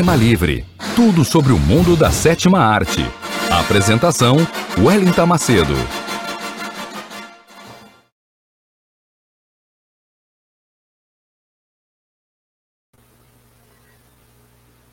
Cinema Livre. Tudo sobre o mundo da sétima arte. Apresentação: Wellington Macedo.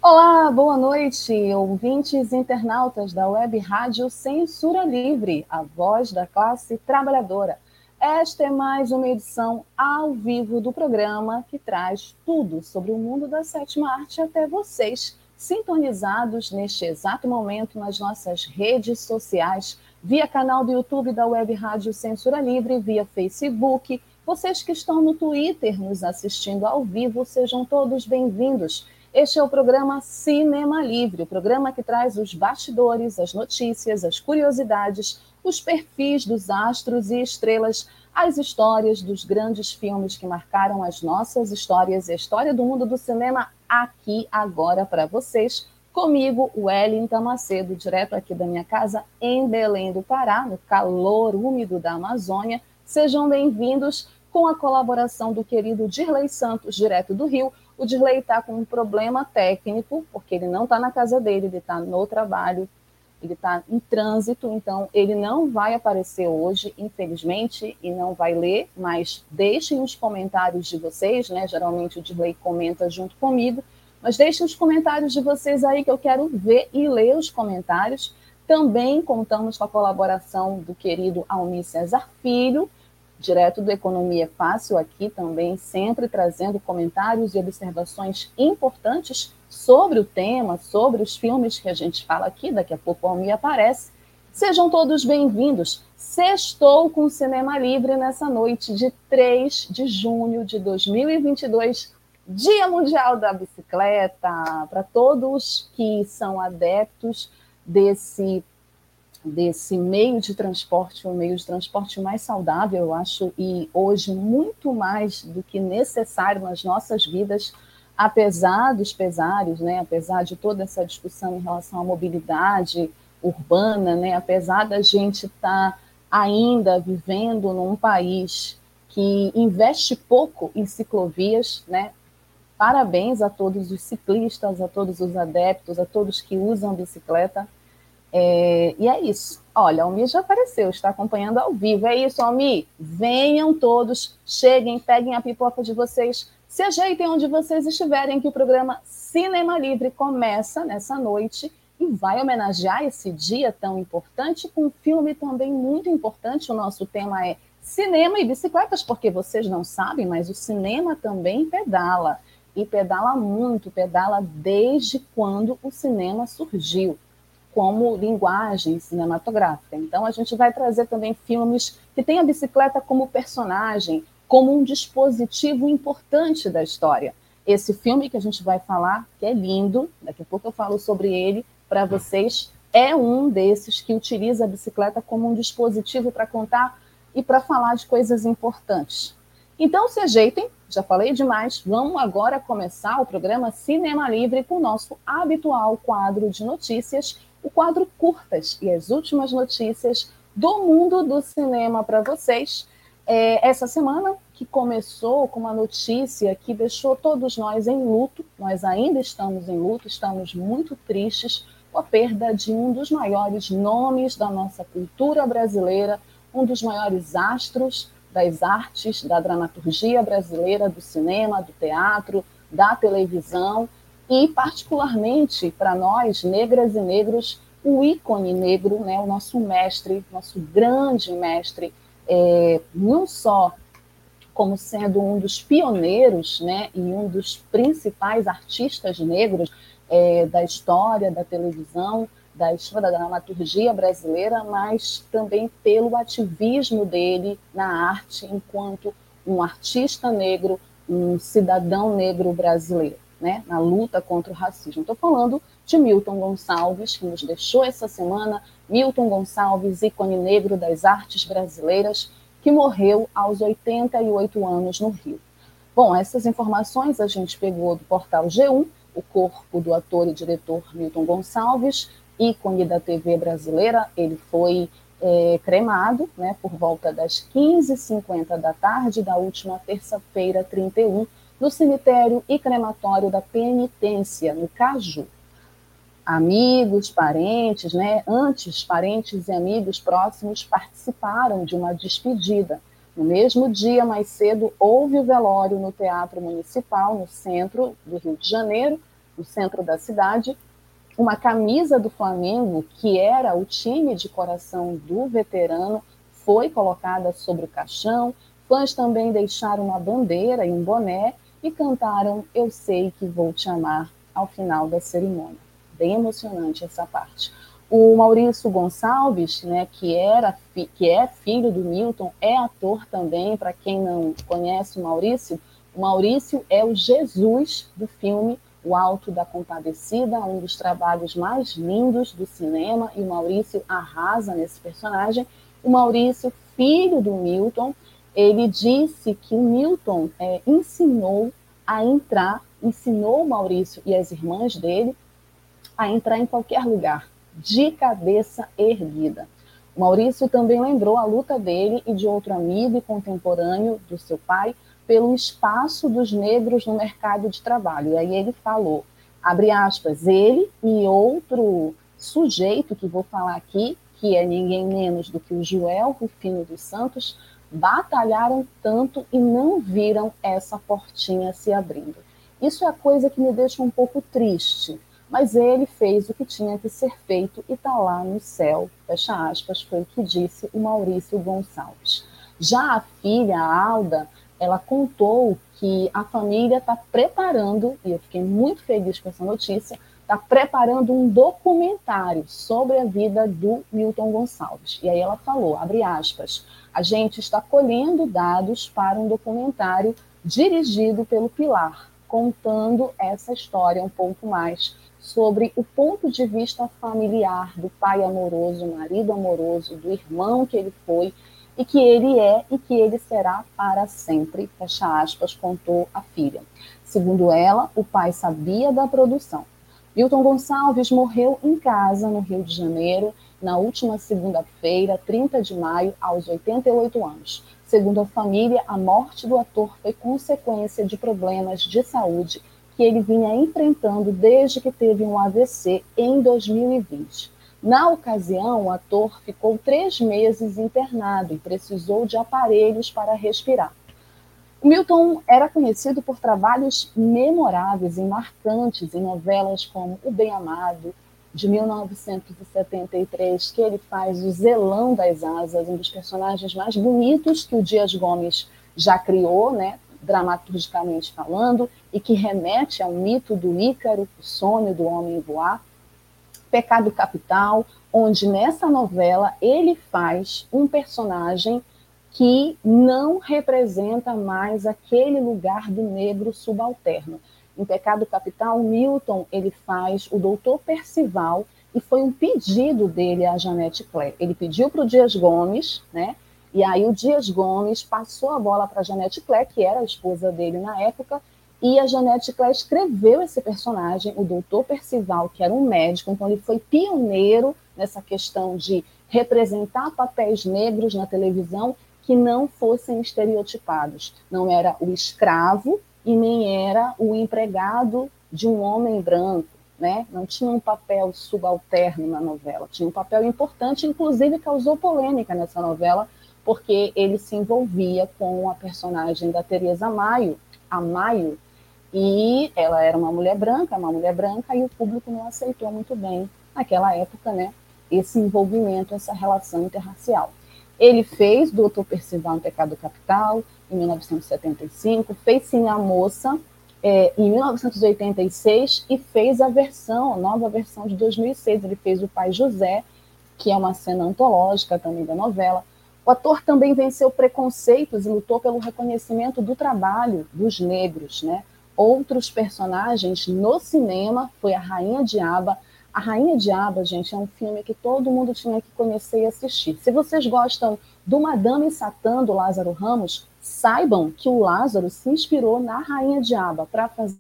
Olá, boa noite, ouvintes internautas da Web Rádio Censura Livre, a voz da classe trabalhadora. Esta é mais uma edição ao vivo do programa que traz tudo sobre o mundo da sétima arte até vocês, sintonizados neste exato momento nas nossas redes sociais, via canal do YouTube da Web Rádio Censura Livre, via Facebook. Vocês que estão no Twitter nos assistindo ao vivo, sejam todos bem-vindos. Este é o programa Cinema Livre, o programa que traz os bastidores, as notícias, as curiosidades, os perfis dos astros e estrelas, as histórias dos grandes filmes que marcaram as nossas histórias e a história do mundo do cinema aqui agora para vocês. Comigo, Wellington Macedo, direto aqui da minha casa em Belém do Pará, no calor úmido da Amazônia. Sejam bem-vindos com a colaboração do querido Dirley Santos, direto do Rio. O Dirley está com um problema técnico, porque ele não está na casa dele, ele está no trabalho, ele está em trânsito, então ele não vai aparecer hoje, infelizmente, e não vai ler, mas deixem os comentários de vocês, né? Geralmente o Dirley comenta junto comigo, mas deixem os comentários de vocês aí que eu quero ver e ler os comentários. Também contamos com a colaboração do querido Almir César Filho, direto do Economia Fácil aqui também, sempre trazendo comentários e observações importantes sobre o tema, sobre os filmes que a gente fala aqui, daqui a pouco o Almir aparece. Sejam todos bem-vindos. Sextou com Cinema Livre nessa noite de 3 de junho de 2022, Dia Mundial da Bicicleta, para todos que são adeptos desse desse meio de transporte, o um meio de transporte mais saudável, eu acho, e hoje muito mais do que necessário nas nossas vidas, apesar dos pesares, né, apesar de toda essa discussão em relação à mobilidade urbana, né, apesar da gente estar tá ainda vivendo num país que investe pouco em ciclovias, né, parabéns a todos os ciclistas, a todos os adeptos, a todos que usam bicicleta, é, e é isso. Olha, Almi já apareceu, está acompanhando ao vivo. É isso, Almi. Venham todos, cheguem, peguem a pipoca de vocês, se ajeitem onde vocês estiverem, que o programa Cinema Livre começa nessa noite e vai homenagear esse dia tão importante com um filme também muito importante. O nosso tema é cinema e bicicletas, porque vocês não sabem, mas o cinema também pedala. E pedala muito, pedala desde quando o cinema surgiu como linguagem cinematográfica. Então, a gente vai trazer também filmes que têm a bicicleta como personagem, como um dispositivo importante da história. Esse filme que a gente vai falar, que é lindo, daqui a pouco eu falo sobre ele para vocês, é um desses que utiliza a bicicleta como um dispositivo para contar e para falar de coisas importantes. Então, se ajeitem, já falei demais, vamos agora começar o programa Cinema Livre com o nosso habitual quadro de notícias o quadro Curtas e as últimas notícias do mundo do cinema para vocês. É, essa semana, que começou com uma notícia que deixou todos nós em luto, nós ainda estamos em luto, estamos muito tristes com a perda de um dos maiores nomes da nossa cultura brasileira, um dos maiores astros das artes, da dramaturgia brasileira, do cinema, do teatro, da televisão, e, particularmente para nós, negras e negros, o ícone negro, né, o nosso mestre, nosso grande mestre, é, não só como sendo um dos pioneiros né, e um dos principais artistas negros é, da história da televisão, da história da dramaturgia brasileira, mas também pelo ativismo dele na arte enquanto um artista negro, um cidadão negro brasileiro, né, na luta contra o racismo. Estou falando de Milton Gonçalves, que nos deixou essa semana, Milton Gonçalves, ícone negro das artes brasileiras, que morreu aos 88 anos no Rio. Bom, essas informações a gente pegou do portal G1, o corpo do ator e diretor Milton Gonçalves, ícone da TV brasileira, ele foi é, cremado né, por volta das 15h50 da tarde da última terça-feira, 31, no cemitério e crematório da Penitência, no Caju. Amigos, parentes, né? Antes, parentes e amigos próximos participaram de uma despedida. No mesmo dia, mais cedo, houve o velório no Teatro Municipal, no centro do Rio de Janeiro, no centro da cidade, uma camisa do Flamengo, que era o time de coração do veterano, foi colocada sobre o caixão. Fãs também deixaram uma bandeira e um boné e cantaram Eu Sei Que Vou Te Amar ao final da cerimônia. Bem emocionante essa parte. O Maurício Gonçalves, né, que, era, que é filho do Milton, é ator também. Para quem não conhece o Maurício, o Maurício é o Jesus do filme o Alto da Compadecida, um dos trabalhos mais lindos do cinema, e o Maurício arrasa nesse personagem. O Maurício, filho do Milton, ele disse que o Milton é, ensinou a entrar, ensinou o Maurício e as irmãs dele a entrar em qualquer lugar, de cabeça erguida. Maurício também lembrou a luta dele e de outro amigo e contemporâneo do seu pai, pelo espaço dos negros no mercado de trabalho. E aí ele falou, abre aspas, ele e outro sujeito que vou falar aqui, que é ninguém menos do que o Joel Rufino dos Santos, batalharam tanto e não viram essa portinha se abrindo. Isso é a coisa que me deixa um pouco triste, mas ele fez o que tinha que ser feito e está lá no céu, fecha aspas, foi o que disse o Maurício Gonçalves. Já a filha, a Alda, ela contou que a família está preparando, e eu fiquei muito feliz com essa notícia, está preparando um documentário sobre a vida do Milton Gonçalves. E aí ela falou, abre aspas, a gente está colhendo dados para um documentário dirigido pelo Pilar, contando essa história um pouco mais sobre o ponto de vista familiar do pai amoroso, marido amoroso, do irmão que ele foi e que ele é e que ele será para sempre, fecha aspas, contou a filha. Segundo ela, o pai sabia da produção. Milton Gonçalves morreu em casa, no Rio de Janeiro, na última segunda-feira, 30 de maio, aos 88 anos. Segundo a família, a morte do ator foi consequência de problemas de saúde que ele vinha enfrentando desde que teve um AVC em 2020. Na ocasião, o ator ficou três meses internado e precisou de aparelhos para respirar. Milton era conhecido por trabalhos memoráveis e marcantes em novelas como O Bem Amado, de 1973, que ele faz o Zelão das Asas, um dos personagens mais bonitos que o Dias Gomes já criou, né, dramaturgicamente falando, e que remete ao mito do Ícaro, o sonho do homem voar. Pecado Capital, onde nessa novela ele faz um personagem que não representa mais aquele lugar do negro subalterno. Em Pecado Capital, Milton ele faz o doutor Percival e foi um pedido dele à Janete Claire. Ele pediu para o Dias Gomes, né? E aí o Dias Gomes passou a bola para a Janete Claire, que era a esposa dele na época, e a Janete Claire escreveu esse personagem, o doutor Percival, que era um médico, então ele foi pioneiro nessa questão de representar papéis negros na televisão que não fossem estereotipados. Não era o escravo e nem era o empregado de um homem branco, né? Não tinha um papel subalterno na novela, tinha um papel importante, inclusive causou polêmica nessa novela, porque ele se envolvia com a personagem da Teresa Maio, a Maio, e ela era uma mulher branca, uma mulher branca, e o público não aceitou muito bem, naquela época, né, esse envolvimento, essa relação interracial. Ele fez Doutor Percival em Pecado Capital, em 1975, fez Sim a Moça, é, em 1986, e fez a versão, a nova versão de 2006. Ele fez O Pai José, que é uma cena antológica também da novela. O ator também venceu preconceitos e lutou pelo reconhecimento do trabalho dos negros, né? Outros personagens no cinema foi a Rainha Diaba. A Rainha Diaba, gente, é um filme que todo mundo tinha que conhecer e assistir. Se vocês gostam do Madame Satã, do Lázaro Ramos, saibam que o Lázaro se inspirou na Rainha Diaba para fazer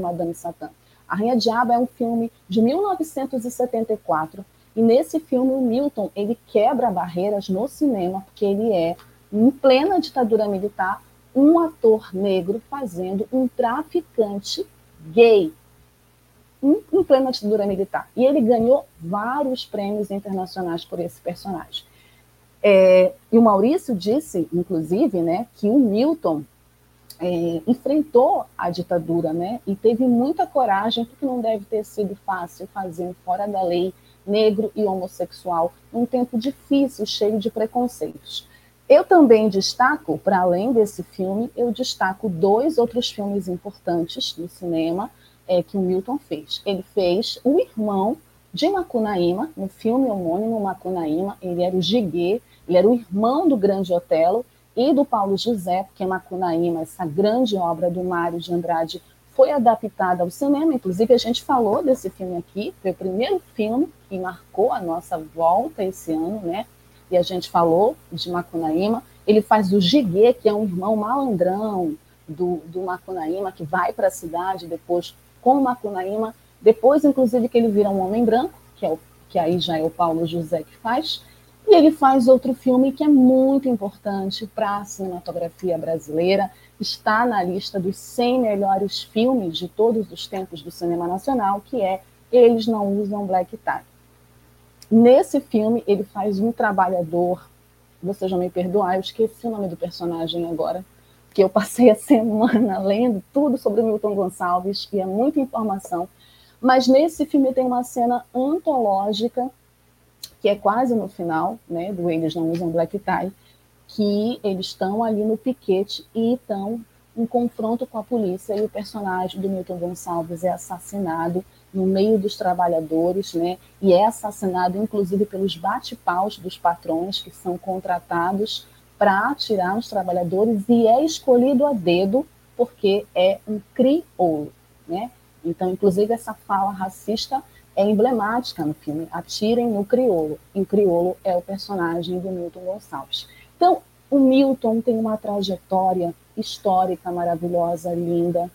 Madame Satã. A Rainha Diaba é um filme de 1974 e nesse filme, o Milton, ele quebra barreiras no cinema, porque ele é, em plena ditadura militar, um ator negro fazendo um traficante gay em, plena ditadura militar. E ele ganhou vários prêmios internacionais por esse personagem. É, e o Maurício disse, inclusive, né, que o Milton é, enfrentou a ditadura, né, e teve muita coragem, porque não deve ter sido fácil fazer um fora da lei negro e homossexual, num tempo difícil, cheio de preconceitos. Eu também destaco, para além desse filme, eu destaco dois outros filmes importantes no cinema é, que o Milton fez. Ele fez O Irmão de Macunaíma, no filme homônimo Macunaíma, ele era o Giguê, ele era o irmão do Grande Otelo e do Paulo José, porque Macunaíma, essa grande obra do Mário de Andrade, foi adaptada ao cinema, inclusive a gente falou desse filme aqui, foi o primeiro filme que marcou a nossa volta esse ano, né? E a gente falou de Macunaíma. Ele faz o Giguê, que é um irmão malandrão do, do Macunaíma, que vai para a cidade depois com o Macunaíma, depois, inclusive, que ele vira um homem branco, que, é o, que aí já é o Paulo José que faz, e ele faz outro filme que é muito importante para a cinematografia brasileira, está na lista dos 100 melhores filmes de todos os tempos do cinema nacional, que é Eles Não Usam Black Tie. Nesse filme, ele faz um trabalhador, vocês vão me perdoar, eu esqueci o nome do personagem agora, que eu passei a semana lendo tudo sobre o Milton Gonçalves, e é muita informação, mas nesse filme tem uma cena antológica, que é quase no final, né, do Eles Não Usam Black Tie, que eles estão ali no piquete e estão em confronto com a polícia e o personagem do Milton Gonçalves é assassinado no meio dos trabalhadores, né? E é assassinado inclusive pelos bate-paus dos patrões que são contratados para atirar nos trabalhadores e é escolhido a dedo porque é um crioulo, né? Então, inclusive essa fala racista é emblemática no filme. Atirem no crioulo. E o crioulo é o personagem do Milton Gonçalves. Então, o Milton tem uma trajetória histórica maravilhosa, linda,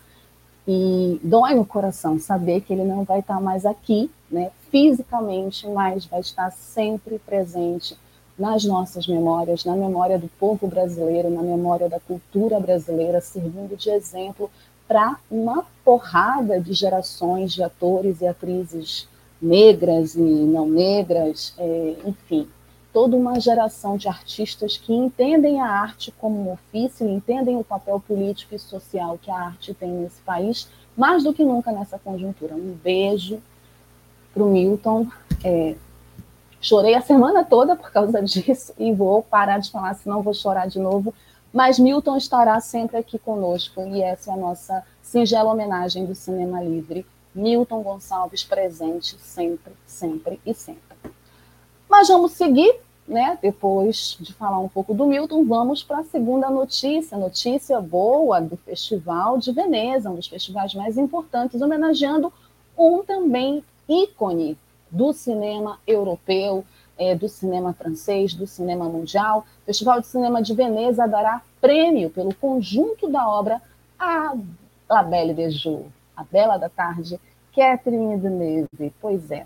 e dói no coração saber que ele não vai estar mais aqui, né, fisicamente, mas vai estar sempre presente nas nossas memórias, na memória do povo brasileiro, na memória da cultura brasileira, servindo de exemplo para uma porrada de gerações de atores e atrizes negras e não negras, é, enfim, toda uma geração de artistas que entendem a arte como um ofício, entendem o papel político e social que a arte tem nesse país, mais do que nunca nessa conjuntura. Um beijo para o Milton. É, chorei a semana toda por causa disso e vou parar de falar, senão vou chorar de novo. Mas Milton estará sempre aqui conosco e essa é a nossa singela homenagem do Cinema Livre. Milton Gonçalves presente sempre, sempre e sempre. Mas vamos seguir né, depois de falar um pouco do Milton, vamos para a segunda notícia, notícia boa do Festival de Veneza, um dos festivais mais importantes, homenageando um também ícone do cinema europeu, é, do cinema francês, do cinema mundial. O Festival de Cinema de Veneza dará prêmio pelo conjunto da obra a La Belle de Jour, A Bela da Tarde, Catherine Deneuve. Pois é,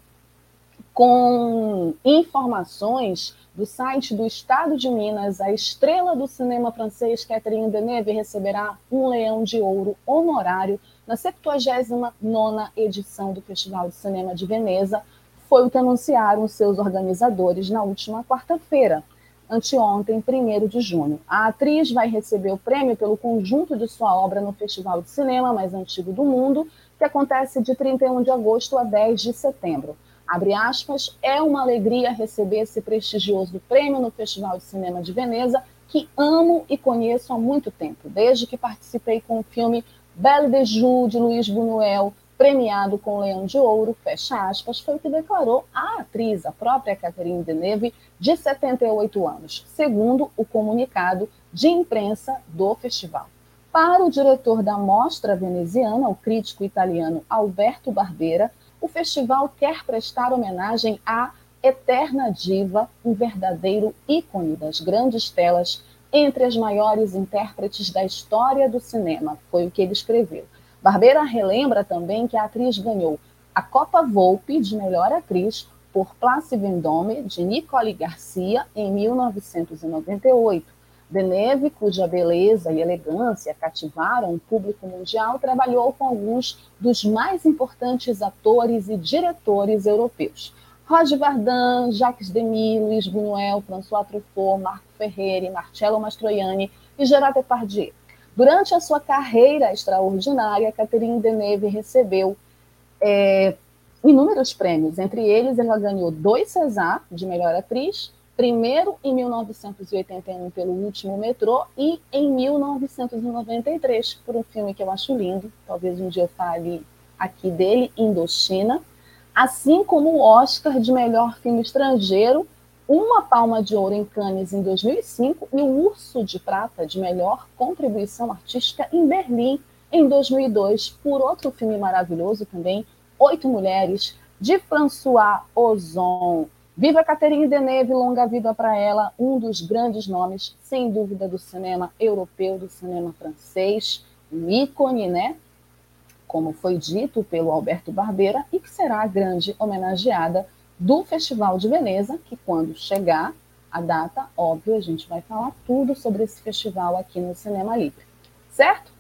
com informações do site do Estado de Minas, a estrela do cinema francês Catherine Deneuve receberá um leão de ouro honorário na 79ª edição do Festival de Cinema de Veneza, foi o que anunciaram seus organizadores na última quarta-feira, anteontem, 1 de junho. A atriz vai receber o prêmio pelo conjunto de sua obra no Festival de Cinema mais antigo do mundo, que acontece de 31 de agosto a 10 de setembro. Abre aspas, é uma alegria receber esse prestigioso prêmio no Festival de Cinema de Veneza, que amo e conheço há muito tempo, desde que participei com o filme Belle de Joux, de Luiz Buñuel, premiado com o Leão de Ouro, fecha aspas, foi o que declarou a atriz, a própria Catherine Deneuve, de 78 anos, segundo o comunicado de imprensa do festival. Para o diretor da mostra veneziana, o crítico italiano Alberto Barbeira, o festival quer prestar homenagem à eterna diva, um verdadeiro ícone das grandes telas, entre as maiores intérpretes da história do cinema, foi o que ele escreveu. Barbeira relembra também que a atriz ganhou a Copa Volpe de melhor atriz por Place Vendôme, de Nicole Garcia, em 1998. Deneve, cuja beleza e elegância cativaram o público mundial, trabalhou com alguns dos mais importantes atores e diretores europeus. Roger Vardan, Jacques Demy, Luiz Buñuel, François Truffaut, Marco Ferreri, Marcello Mastroianni e Gerard Depardieu. Durante a sua carreira extraordinária, Catherine Deneuve recebeu é, inúmeros prêmios. Entre eles, ela ganhou dois César de melhor atriz, primeiro em 1981 pelo Último Metrô e em 1993 por um filme que eu acho lindo, talvez um dia eu fale aqui dele, Indochina, assim como o Oscar de melhor filme estrangeiro uma palma de ouro em Cannes em 2005 e o Urso de Prata de melhor contribuição artística em Berlim em 2002 por outro filme maravilhoso também, Oito Mulheres, de François Ozon. Viva Catherine Deneuve, longa vida para ela, um dos grandes nomes, sem dúvida, do cinema europeu, do cinema francês, um ícone, né? Como foi dito pelo Alberto Barbeira, e que será a grande homenageada do Festival de Veneza, que quando chegar a data, óbvio, a gente vai falar tudo sobre esse festival aqui no Cinema Livre, certo?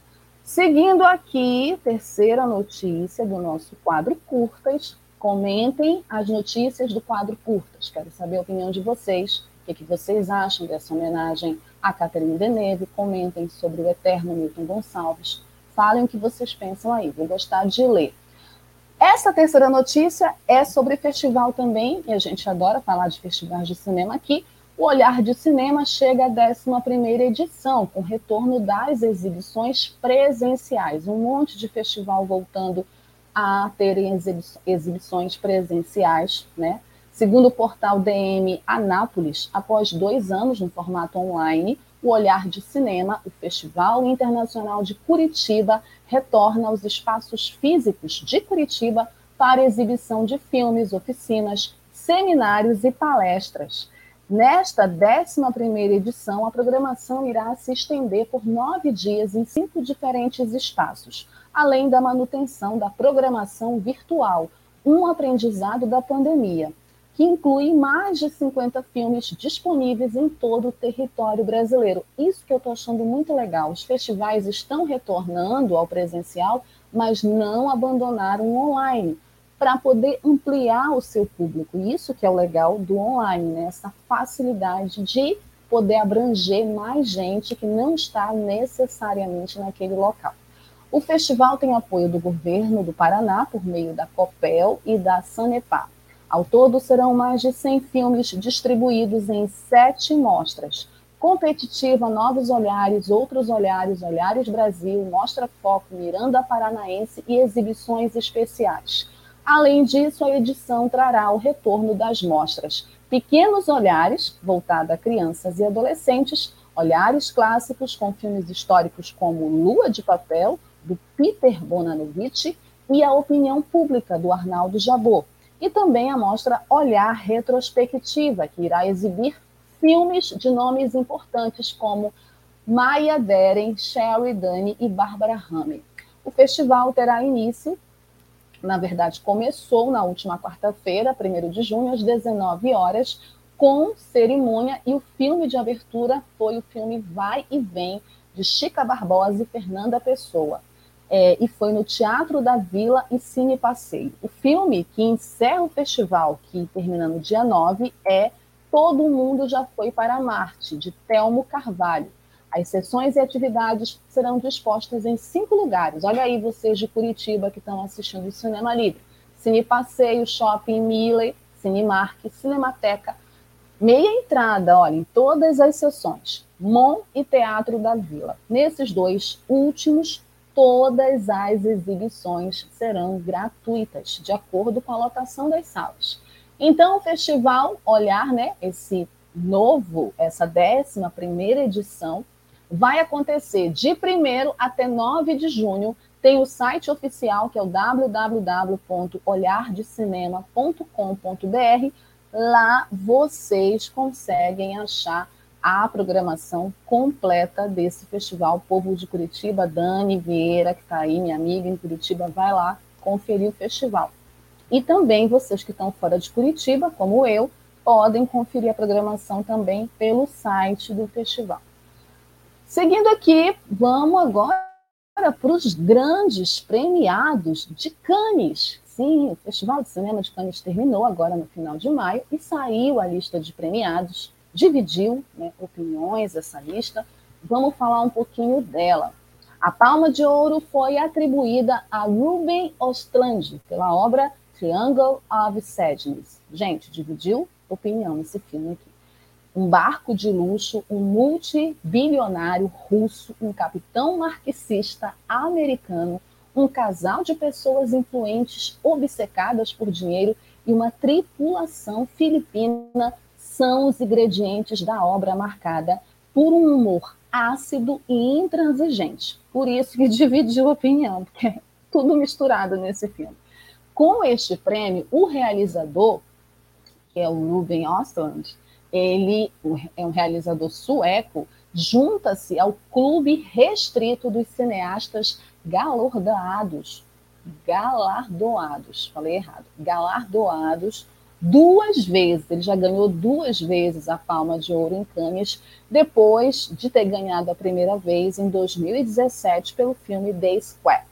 Seguindo aqui, terceira notícia do nosso quadro Curtas. Comentem as notícias do quadro Curtas. Quero saber a opinião de vocês. O que, que vocês acham dessa homenagem a Catherine Deneuve? Comentem sobre o eterno Milton Gonçalves. Falem o que vocês pensam aí. Vou gostar de ler. Essa terceira notícia é sobre festival também, e a gente adora falar de festivais de cinema aqui. O Olhar de Cinema chega à 11ª edição, com retorno das exibições presenciais. Um monte de festival voltando a terem exibições presenciais, né? Segundo o portal DM Anápolis, após dois anos no formato online, o Olhar de Cinema, o Festival Internacional de Curitiba, retorna aos espaços físicos de Curitiba para exibição de filmes, oficinas, seminários e palestras. Nesta 11ª edição, a programação irá se estender por nove dias em cinco diferentes espaços, além da manutenção da programação virtual, um aprendizado da pandemia que inclui mais de 50 filmes disponíveis em todo o território brasileiro. Isso que eu estou achando muito legal. Os festivais estão retornando ao presencial, mas não abandonaram o online para poder ampliar o seu público. Isso que é o legal do online, né? essa facilidade de poder abranger mais gente que não está necessariamente naquele local. O festival tem apoio do governo do Paraná por meio da COPEL e da Sanepar. Ao todo, serão mais de 100 filmes distribuídos em sete mostras. Competitiva, Novos Olhares, Outros Olhares, Olhares Brasil, Mostra Foco, Miranda Paranaense e exibições especiais. Além disso, a edição trará o retorno das mostras Pequenos Olhares, voltada a crianças e adolescentes, olhares clássicos com filmes históricos como Lua de Papel, do Peter Bonanovich, e A Opinião Pública, do Arnaldo Jabot, e também a mostra Olhar Retrospectiva, que irá exibir filmes de nomes importantes como Maya Deren, Sherry Dani e Bárbara Rame. O festival terá início, na verdade, começou na última quarta-feira, 1 de junho, às 19 horas, com cerimônia, e o filme de abertura foi o filme Vai e Vem, de Chica Barbosa e Fernanda Pessoa é, e foi no Teatro da Vila e Cine Passeio. O filme que encerra o festival, que termina no dia 9, é Todo Mundo Já Foi para Marte, de Telmo Carvalho. As sessões e atividades serão dispostas em cinco lugares. Olha aí vocês de Curitiba que estão assistindo o Cinema Livre. Cine Passeio, Shopping Miller, Cinemark, Cinemateca, meia entrada, olha, em todas as sessões, Mon e Teatro da Vila. Nesses dois últimos, todas as exibições serão gratuitas, de acordo com a lotação das salas. Então, o festival Olhar, né, esse novo, essa 11 primeira edição, vai acontecer de 1 até 9 de junho. Tem o site oficial, que é o www.olhardecinema.com.br. Lá vocês conseguem achar a programação completa desse festival Povo de Curitiba. Dani Vieira, que está aí, minha amiga em Curitiba, vai lá conferir o festival. E também vocês que estão fora de Curitiba, como eu, podem conferir a programação também pelo site do festival. Seguindo aqui, vamos agora para os grandes premiados de Cannes. Sim, o Festival de Cinema de Cannes terminou agora no final de maio e saiu a lista de premiados dividiu né, opiniões essa lista. Vamos falar um pouquinho dela. A Palma de Ouro foi atribuída a Ruben Ostrand pela obra Triangle of Sadness. Gente, dividiu opinião nesse filme aqui. Um barco de luxo, um multibilionário russo, um capitão marxista americano, um casal de pessoas influentes obcecadas por dinheiro e uma tripulação filipina são os ingredientes da obra marcada por um humor ácido e intransigente. Por isso que dividiu a opinião, porque é tudo misturado nesse filme. Com este prêmio, o realizador, que é o Ruben Östlund, ele é um realizador sueco, junta-se ao clube restrito dos cineastas galardoados, galardoados, falei errado, galardoados duas vezes. Ele já ganhou duas vezes a Palma de Ouro em Cannes, depois de ter ganhado a primeira vez em 2017 pelo filme The Square.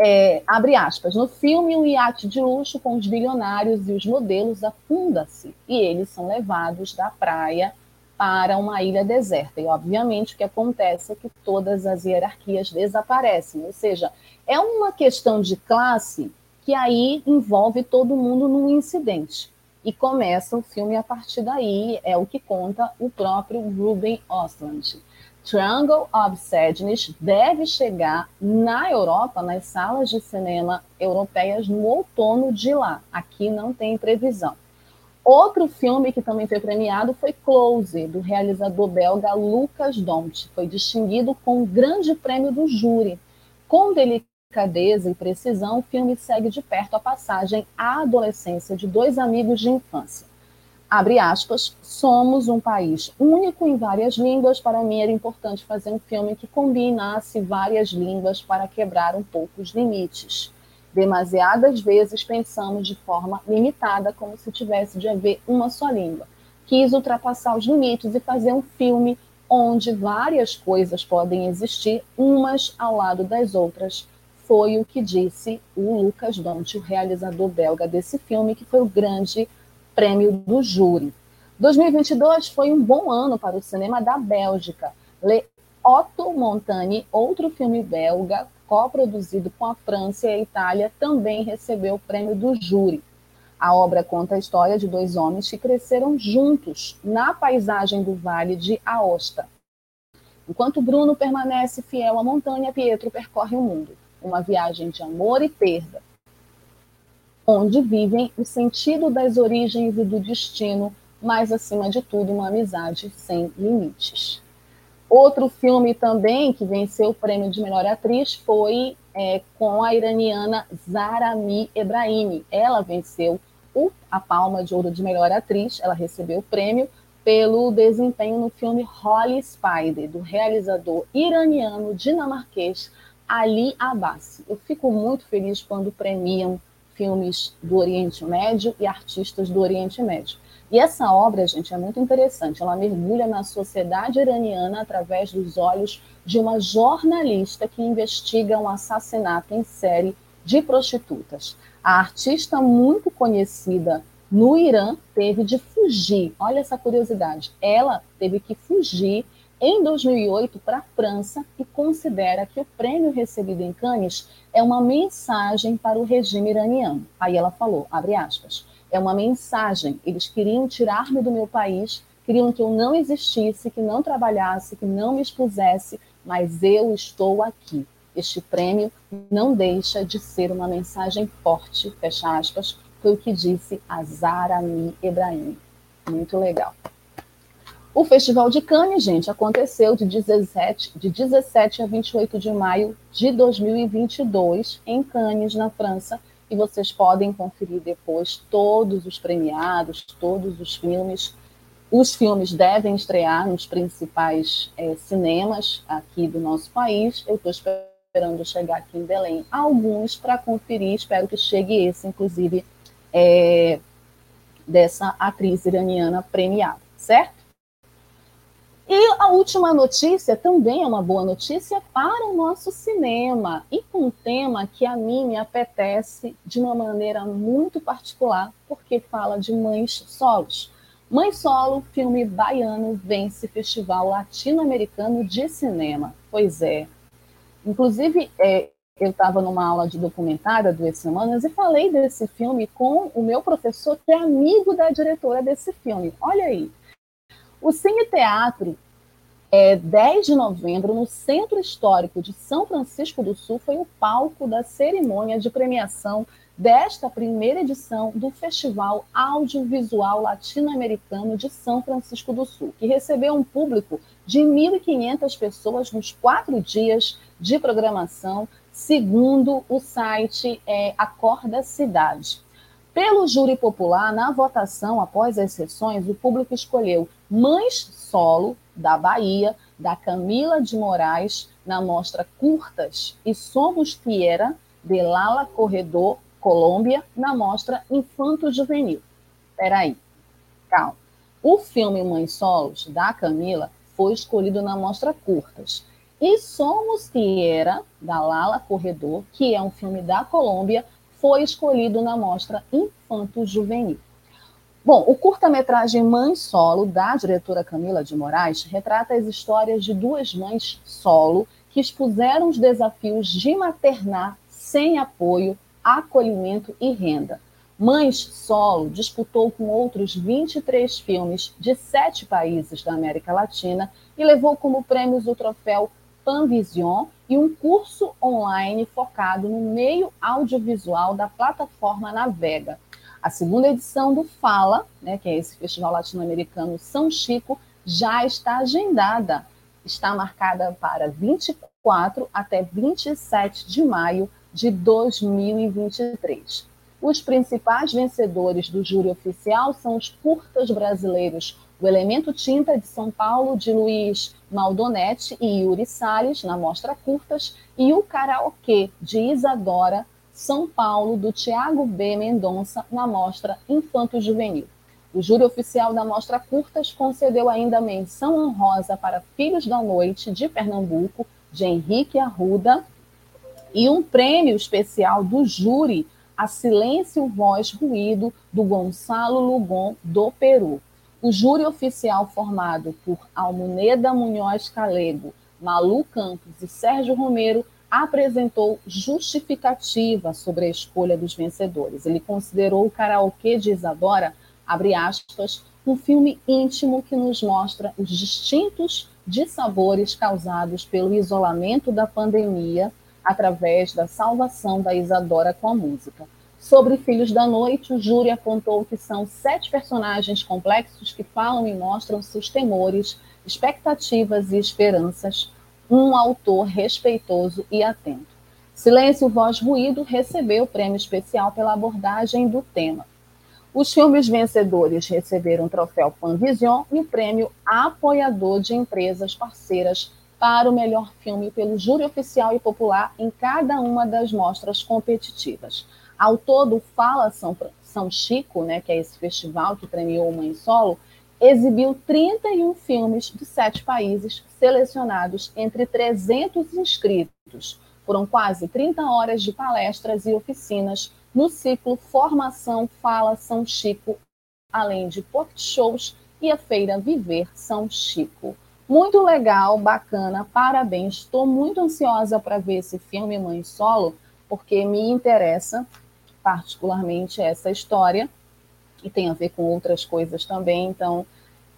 É, abre aspas, no filme um iate de luxo com os bilionários e os modelos afunda-se e eles são levados da praia para uma ilha deserta. E, obviamente, o que acontece é que todas as hierarquias desaparecem. Ou seja, é uma questão de classe que aí envolve todo mundo num incidente. E começa o filme a partir daí, é o que conta o próprio Ruben Ostlund. Triangle of Sadness deve chegar na Europa, nas salas de cinema europeias, no outono de lá. Aqui não tem previsão. Outro filme que também foi premiado foi Close, do realizador belga Lucas Dont. Foi distinguido com o grande prêmio do júri. Com delicadeza e precisão, o filme segue de perto a passagem à adolescência de dois amigos de infância. Abre aspas, somos um país único em várias línguas. Para mim era importante fazer um filme que combinasse várias línguas para quebrar um pouco os limites. Demasiadas vezes pensamos de forma limitada, como se tivesse de haver uma só língua. Quis ultrapassar os limites e fazer um filme onde várias coisas podem existir, umas ao lado das outras, foi o que disse o Lucas Donte, o realizador belga desse filme, que foi o grande prêmio do júri. 2022 foi um bom ano para o cinema da Bélgica. Le Otto Montagne, outro filme belga, coproduzido com a França e a Itália, também recebeu o prêmio do júri. A obra conta a história de dois homens que cresceram juntos na paisagem do Vale de Aosta. Enquanto Bruno permanece fiel à montanha, Pietro percorre o mundo uma viagem de amor e perda, onde vivem o sentido das origens e do destino, mas acima de tudo uma amizade sem limites. Outro filme também que venceu o prêmio de melhor atriz foi é, com a iraniana Zarami Ebrahimi. Ela venceu o, a Palma de Ouro de melhor atriz, ela recebeu o prêmio pelo desempenho no filme Holy Spider, do realizador iraniano dinamarquês Ali Abbas. Eu fico muito feliz quando premiam filmes do Oriente Médio e artistas do Oriente Médio. E essa obra, gente, é muito interessante. Ela mergulha na sociedade iraniana através dos olhos de uma jornalista que investiga um assassinato em série de prostitutas. A artista muito conhecida no Irã teve de fugir. Olha essa curiosidade. Ela teve que fugir em 2008 para a França e considera que o prêmio recebido em Cannes é uma mensagem para o regime iraniano. Aí ela falou, abre aspas, é uma mensagem, eles queriam tirar-me do meu país, queriam que eu não existisse, que não trabalhasse, que não me expusesse, mas eu estou aqui. Este prêmio não deixa de ser uma mensagem forte, fecha aspas, foi o que disse Azarami Ebrahim. Muito legal. O Festival de Cannes, gente, aconteceu de 17, de 17 a 28 de maio de 2022 em Cannes, na França, e vocês podem conferir depois todos os premiados, todos os filmes. Os filmes devem estrear nos principais é, cinemas aqui do nosso país. Eu estou esperando chegar aqui em Belém alguns para conferir. Espero que chegue esse, inclusive, é, dessa atriz iraniana premiada, certo? E a última notícia também é uma boa notícia para o nosso cinema e com um tema que a mim me apetece de uma maneira muito particular, porque fala de mães solos. Mãe Solo, filme baiano, vence Festival Latino-Americano de Cinema. Pois é. Inclusive, é, eu estava numa aula de documentário há duas semanas e falei desse filme com o meu professor, que é amigo da diretora desse filme. Olha aí. O Cine Teatro, é, 10 de novembro, no Centro Histórico de São Francisco do Sul, foi o palco da cerimônia de premiação desta primeira edição do Festival Audiovisual Latino-Americano de São Francisco do Sul, que recebeu um público de 1.500 pessoas nos quatro dias de programação, segundo o site é, Acorda Cidade. Pelo júri popular, na votação após as sessões, o público escolheu Mães Solo, da Bahia, da Camila de Moraes, na mostra Curtas, e Somos Fiera, de Lala Corredor, Colômbia, na mostra Infanto Juvenil. Peraí, calma. O filme Mães Solos, da Camila, foi escolhido na mostra Curtas. E Somos Fiera, da Lala Corredor, que é um filme da Colômbia, foi escolhido na mostra Infanto Juvenil. Bom, o curta-metragem Mãe Solo, da diretora Camila de Moraes, retrata as histórias de duas mães solo que expuseram os desafios de maternar sem apoio, acolhimento e renda. Mães Solo disputou com outros 23 filmes de sete países da América Latina e levou como prêmios o troféu Panvision e um curso online focado no meio audiovisual da plataforma Navega. A segunda edição do Fala, né, que é esse festival latino-americano São Chico, já está agendada. Está marcada para 24 até 27 de maio de 2023. Os principais vencedores do júri oficial são os curtas brasileiros o Elemento Tinta de São Paulo, de Luiz Maldonetti e Yuri Salles, na Mostra Curtas, e o Karaokê, de Isadora São Paulo, do Tiago B. Mendonça, na Mostra Infanto Juvenil. O júri oficial da Mostra Curtas concedeu ainda menção honrosa para Filhos da Noite, de Pernambuco, de Henrique Arruda, e um prêmio especial do júri a Silêncio Voz Ruído, do Gonçalo Lugon, do Peru. O júri oficial formado por Almuneda Munhoz Calego, Malu Campos e Sérgio Romero apresentou justificativa sobre a escolha dos vencedores. Ele considerou o karaokê de Isadora, abre aspas, um filme íntimo que nos mostra os distintos dissabores causados pelo isolamento da pandemia através da salvação da Isadora com a música. Sobre Filhos da Noite, o júri apontou que são sete personagens complexos que falam e mostram seus temores, expectativas e esperanças, um autor respeitoso e atento. Silêncio Voz Ruído recebeu o prêmio especial pela abordagem do tema. Os filmes vencedores receberam o troféu Panvision e o prêmio Apoiador de Empresas Parceiras para o melhor filme pelo júri oficial e popular em cada uma das mostras competitivas. Ao todo, Fala São, São Chico, né, que é esse festival que premiou Mãe Solo, exibiu 31 filmes de sete países selecionados entre 300 inscritos. Foram quase 30 horas de palestras e oficinas no ciclo Formação Fala São Chico, além de shows e a feira Viver São Chico. Muito legal, bacana, parabéns. Estou muito ansiosa para ver esse filme Mãe Solo, porque me interessa particularmente essa história e tem a ver com outras coisas também. Então,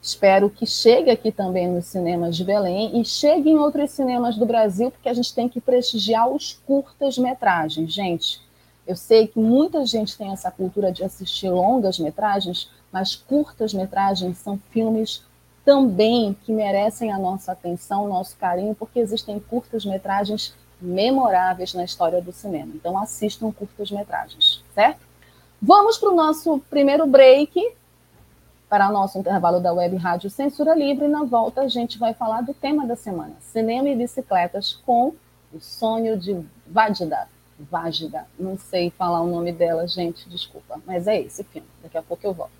espero que chegue aqui também nos cinemas de Belém e chegue em outros cinemas do Brasil, porque a gente tem que prestigiar os curtas-metragens. Gente, eu sei que muita gente tem essa cultura de assistir longas-metragens, mas curtas-metragens são filmes também que merecem a nossa atenção, nosso carinho, porque existem curtas-metragens memoráveis na história do cinema. Então assistam curtas-metragens, certo? Vamos para o nosso primeiro break, para o nosso intervalo da Web Rádio Censura Livre. Na volta a gente vai falar do tema da semana: cinema e bicicletas com o sonho de Vágida. Vágida, não sei falar o nome dela, gente, desculpa, mas é esse filme. Daqui a pouco eu volto.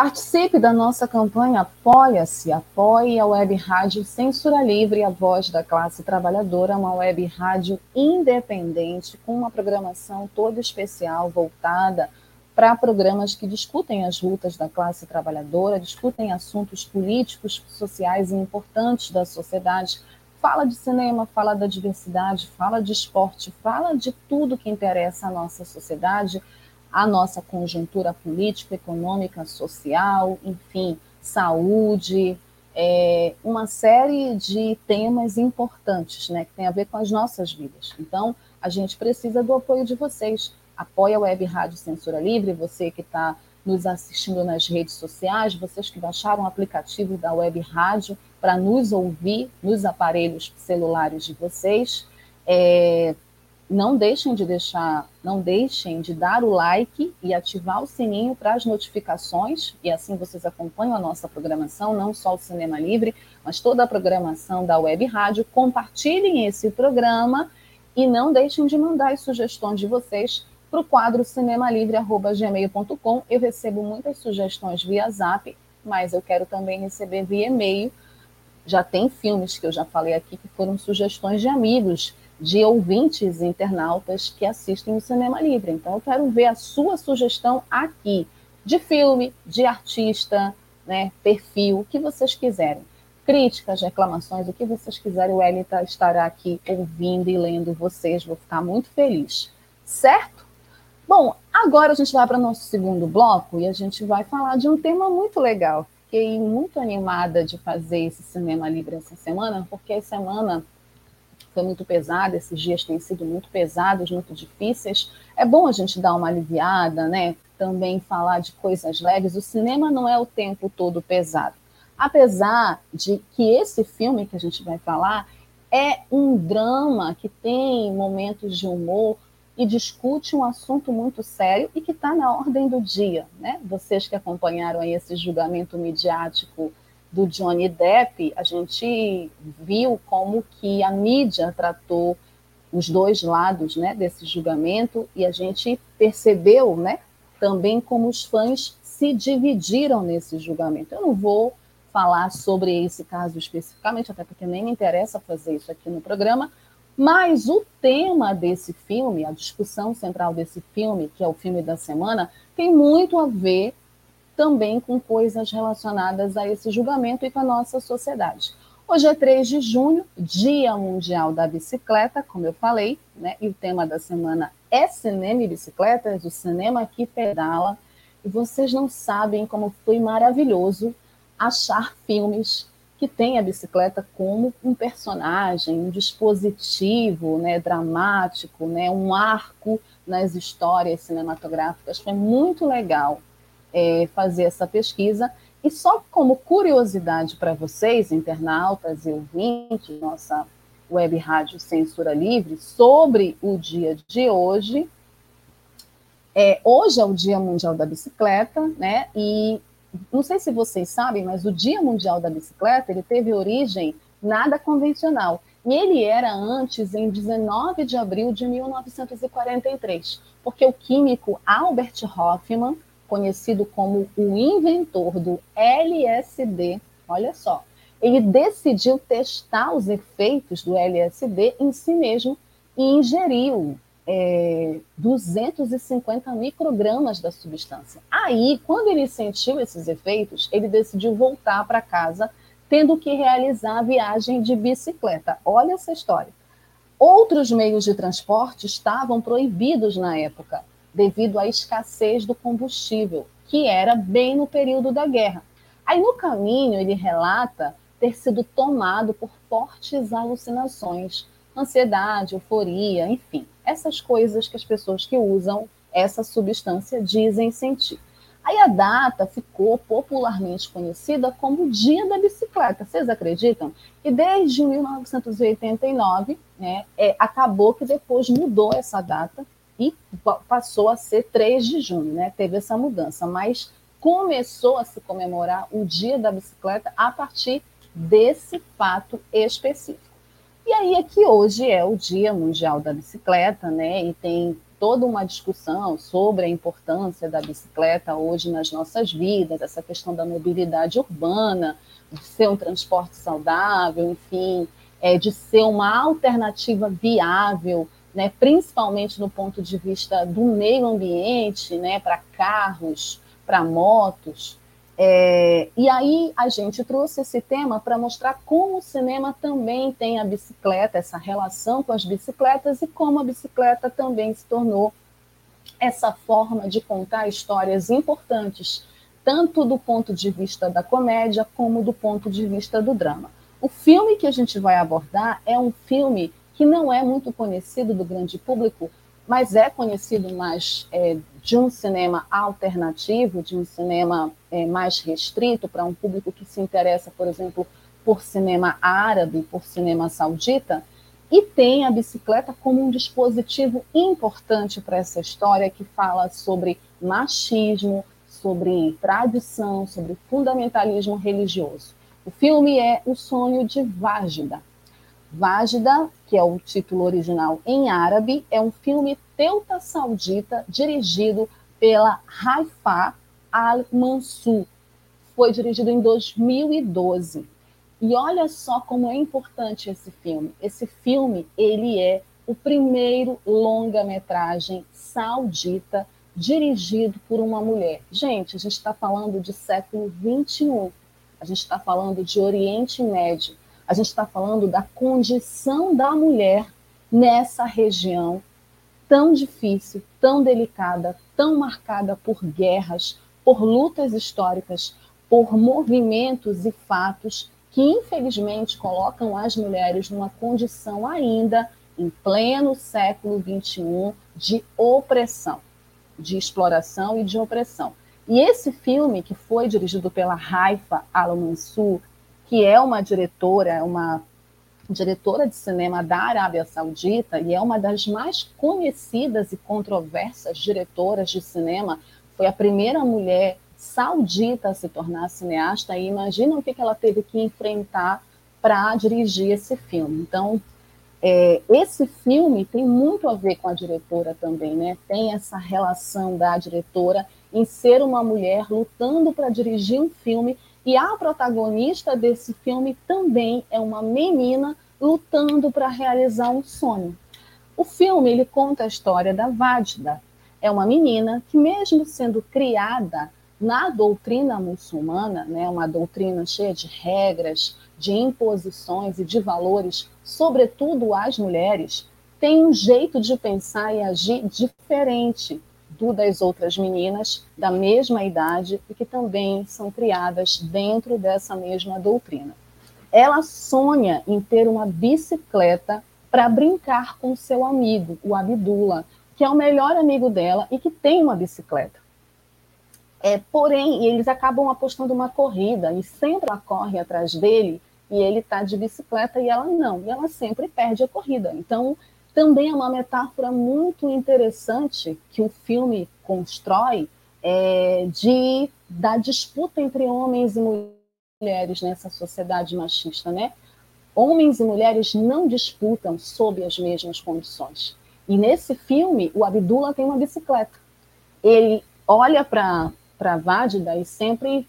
Participe da nossa campanha Apoia-se, apoie a Web Rádio Censura Livre, a voz da classe trabalhadora, uma web rádio independente, com uma programação toda especial, voltada para programas que discutem as lutas da classe trabalhadora, discutem assuntos políticos, sociais e importantes da sociedade, fala de cinema, fala da diversidade, fala de esporte, fala de tudo que interessa à nossa sociedade, a nossa conjuntura política, econômica, social, enfim, saúde, é, uma série de temas importantes, né, que tem a ver com as nossas vidas. Então, a gente precisa do apoio de vocês. Apoia a Web Rádio Censura Livre, você que está nos assistindo nas redes sociais, vocês que baixaram o aplicativo da Web Rádio para nos ouvir nos aparelhos celulares de vocês. É, não deixem de deixar, não deixem de dar o like e ativar o sininho para as notificações, e assim vocês acompanham a nossa programação, não só o Cinema Livre, mas toda a programação da Web Rádio. Compartilhem esse programa e não deixem de mandar as sugestões de vocês para o quadro cinemalivre.gmail.com. Eu recebo muitas sugestões via zap, mas eu quero também receber via e-mail. Já tem filmes que eu já falei aqui que foram sugestões de amigos de ouvintes internautas que assistem o Cinema Livre. Então, eu quero ver a sua sugestão aqui, de filme, de artista, né, perfil, o que vocês quiserem. Críticas, reclamações, o que vocês quiserem, o Elita estará aqui ouvindo e lendo vocês, vou ficar muito feliz. Certo? Bom, agora a gente vai para o nosso segundo bloco e a gente vai falar de um tema muito legal, fiquei muito animada de fazer esse cinema livre essa semana, porque a semana foi muito pesada, esses dias têm sido muito pesados, muito difíceis. É bom a gente dar uma aliviada, né? Também falar de coisas leves. O cinema não é o tempo todo pesado. Apesar de que esse filme que a gente vai falar é um drama que tem momentos de humor e discute um assunto muito sério e que está na ordem do dia. Né? Vocês que acompanharam aí esse julgamento midiático do Johnny Depp, a gente viu como que a mídia tratou os dois lados né, desse julgamento e a gente percebeu né, também como os fãs se dividiram nesse julgamento. Eu não vou falar sobre esse caso especificamente, até porque nem me interessa fazer isso aqui no programa, mas o tema desse filme, a discussão central desse filme, que é o filme da semana, tem muito a ver também com coisas relacionadas a esse julgamento e com a nossa sociedade. Hoje é 3 de junho, Dia Mundial da Bicicleta, como eu falei, né? E o tema da semana é cinema e bicicletas, o cinema que pedala. E vocês não sabem como foi maravilhoso achar filmes que têm a bicicleta como um personagem, um dispositivo né, dramático, né, um arco nas histórias cinematográficas. Foi muito legal é, fazer essa pesquisa. E só como curiosidade para vocês, internautas e ouvintes, nossa web rádio Censura Livre, sobre o dia de hoje. É, hoje é o Dia Mundial da Bicicleta, né? E não sei se vocês sabem, mas o Dia Mundial da Bicicleta ele teve origem nada convencional. E ele era antes, em 19 de abril de 1943, porque o químico Albert Hoffman conhecido como o inventor do LSD, olha só, ele decidiu testar os efeitos do LSD em si mesmo e ingeriu é, 250 microgramas da substância. Aí, quando ele sentiu esses efeitos, ele decidiu voltar para casa, tendo que realizar a viagem de bicicleta. Olha essa história. Outros meios de transporte estavam proibidos na época devido à escassez do combustível, que era bem no período da guerra. Aí no caminho ele relata ter sido tomado por fortes alucinações, ansiedade, euforia, enfim, essas coisas que as pessoas que usam essa substância dizem sentir. Aí a data ficou popularmente conhecida como Dia da Bicicleta. Vocês acreditam? E desde 1989, né, é, acabou que depois mudou essa data e passou a ser 3 de junho, né? Teve essa mudança, mas começou a se comemorar o Dia da Bicicleta a partir desse fato específico. E aí é que hoje é o Dia Mundial da Bicicleta, né? E tem toda uma discussão sobre a importância da bicicleta hoje nas nossas vidas, essa questão da mobilidade urbana, de ser um transporte saudável, enfim, é, de ser uma alternativa viável né, principalmente no ponto de vista do meio ambiente, né, para carros, para motos. É, e aí a gente trouxe esse tema para mostrar como o cinema também tem a bicicleta, essa relação com as bicicletas e como a bicicleta também se tornou essa forma de contar histórias importantes, tanto do ponto de vista da comédia como do ponto de vista do drama. O filme que a gente vai abordar é um filme que não é muito conhecido do grande público, mas é conhecido mais é, de um cinema alternativo, de um cinema é, mais restrito para um público que se interessa, por exemplo, por cinema árabe, por cinema saudita, e tem a bicicleta como um dispositivo importante para essa história que fala sobre machismo, sobre tradição, sobre fundamentalismo religioso. O filme é O Sonho de Vágida, Vágida, que é o título original em árabe, é um filme teuta saudita dirigido pela Haifa Al-Mansur. Foi dirigido em 2012. E olha só como é importante esse filme. Esse filme, ele é o primeiro longa-metragem saudita dirigido por uma mulher. Gente, a gente está falando de século 21. A gente está falando de Oriente Médio a gente está falando da condição da mulher nessa região tão difícil, tão delicada, tão marcada por guerras, por lutas históricas, por movimentos e fatos que, infelizmente, colocam as mulheres numa condição ainda, em pleno século XXI, de opressão, de exploração e de opressão. E esse filme, que foi dirigido pela Haifa Al-Mansur, que é uma diretora, uma diretora de cinema da Arábia Saudita e é uma das mais conhecidas e controversas diretoras de cinema, foi a primeira mulher saudita a se tornar cineasta e imagina o que ela teve que enfrentar para dirigir esse filme. Então, é, esse filme tem muito a ver com a diretora também, né? Tem essa relação da diretora em ser uma mulher lutando para dirigir um filme e a protagonista desse filme também é uma menina lutando para realizar um sonho. O filme ele conta a história da Vajda. É uma menina que mesmo sendo criada na doutrina muçulmana, né, uma doutrina cheia de regras, de imposições e de valores, sobretudo às mulheres, tem um jeito de pensar e agir diferente do das outras meninas da mesma idade e que também são criadas dentro dessa mesma doutrina. Ela sonha em ter uma bicicleta para brincar com seu amigo, o Abdullah, que é o melhor amigo dela e que tem uma bicicleta. É, porém, eles acabam apostando uma corrida e sempre ela corre atrás dele e ele está de bicicleta e ela não, e ela sempre perde a corrida. Então, também é uma metáfora muito interessante que o filme constrói é, de da disputa entre homens e mulheres nessa sociedade machista, né? Homens e mulheres não disputam sob as mesmas condições. E nesse filme, o Abdullah tem uma bicicleta. Ele olha para para Vádida e sempre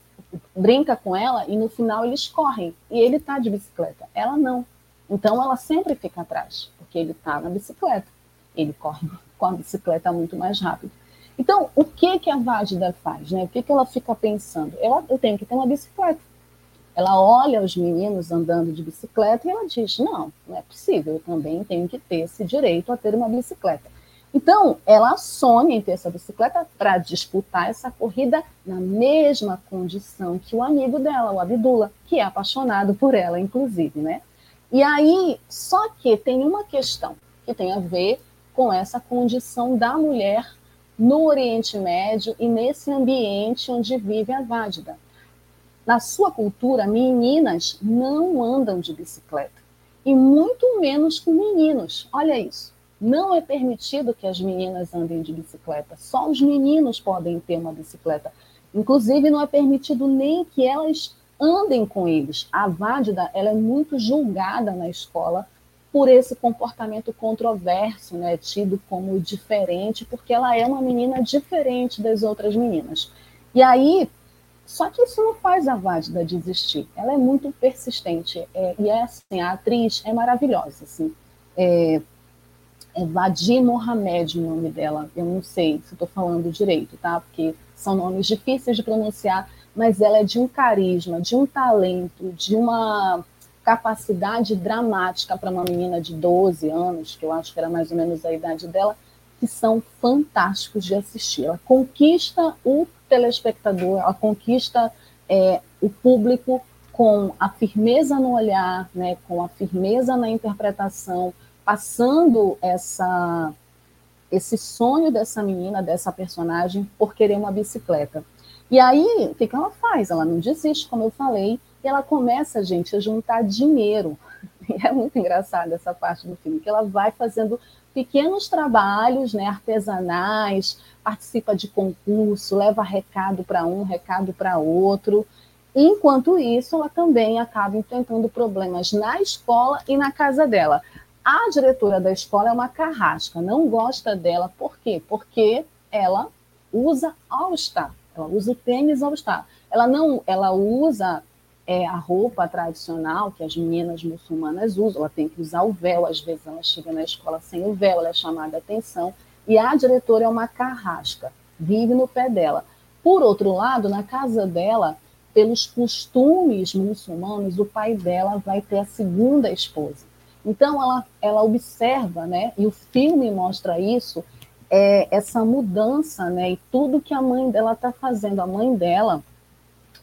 brinca com ela e no final eles correm e ele está de bicicleta, ela não. Então ela sempre fica atrás, porque ele está na bicicleta. Ele corre com a bicicleta muito mais rápido. Então, o que que a Vádida faz, né? O que que ela fica pensando? Ela, eu tenho que ter uma bicicleta. Ela olha os meninos andando de bicicleta e ela diz: "Não, não é possível, eu também tenho que ter esse direito a ter uma bicicleta". Então, ela sonha em ter essa bicicleta para disputar essa corrida na mesma condição que o amigo dela, o Abdullah, que é apaixonado por ela, inclusive, né? E aí, só que tem uma questão que tem a ver com essa condição da mulher no Oriente Médio e nesse ambiente onde vive a Vádida. Na sua cultura, meninas não andam de bicicleta, e muito menos com meninos. Olha isso. Não é permitido que as meninas andem de bicicleta, só os meninos podem ter uma bicicleta. Inclusive, não é permitido nem que elas andem com eles. A Vádida ela é muito julgada na escola por esse comportamento controverso, né, tido como diferente, porque ela é uma menina diferente das outras meninas. E aí, só que isso não faz a Vádida desistir. Ela é muito persistente é, e é assim, a atriz é maravilhosa, assim. É, é Vadir Mohamed o nome dela. Eu não sei se estou falando direito, tá? Porque são nomes difíceis de pronunciar, mas ela é de um carisma, de um talento, de uma capacidade dramática para uma menina de 12 anos, que eu acho que era mais ou menos a idade dela, que são fantásticos de assistir. Ela conquista o telespectador, ela conquista é, o público com a firmeza no olhar, né, com a firmeza na interpretação, passando essa esse sonho dessa menina, dessa personagem, por querer uma bicicleta. E aí, o que, que ela faz? Ela não desiste, como eu falei, e ela começa, gente, a juntar dinheiro. E é muito engraçado essa parte do filme, que ela vai fazendo pequenos trabalhos né, artesanais, participa de concurso, leva recado para um, recado para outro. Enquanto isso, ela também acaba enfrentando problemas na escola e na casa dela. A diretora da escola é uma carrasca, não gosta dela. Por quê? Porque ela usa All-Star, ela usa o tênis All-Star. Ela não, ela usa é, a roupa tradicional que as meninas muçulmanas usam, ela tem que usar o véu, às vezes ela chega na escola sem o véu, ela é chamada a atenção, e a diretora é uma carrasca, vive no pé dela. Por outro lado, na casa dela, pelos costumes muçulmanos, o pai dela vai ter a segunda esposa. Então ela, ela observa, né, e o filme mostra isso, é, essa mudança, né, e tudo que a mãe dela está fazendo. A mãe dela,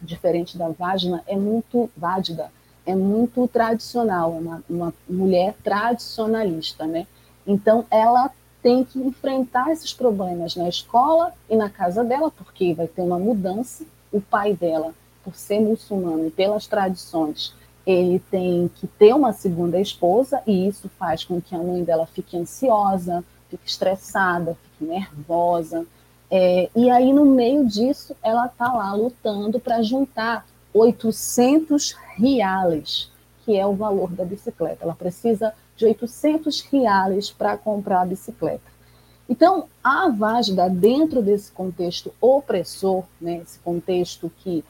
diferente da vagina, é muito válida, é muito tradicional, é uma, uma mulher tradicionalista, né? Então, ela tem que enfrentar esses problemas na escola e na casa dela, porque vai ter uma mudança. O pai dela, por ser muçulmano e pelas tradições, ele tem que ter uma segunda esposa, e isso faz com que a mãe dela fique ansiosa, fique estressada, fique nervosa. É, e aí, no meio disso, ela está lá lutando para juntar 800 reais, que é o valor da bicicleta. Ela precisa de 800 reais para comprar a bicicleta. Então, a Vágida, dentro desse contexto opressor, né, esse contexto que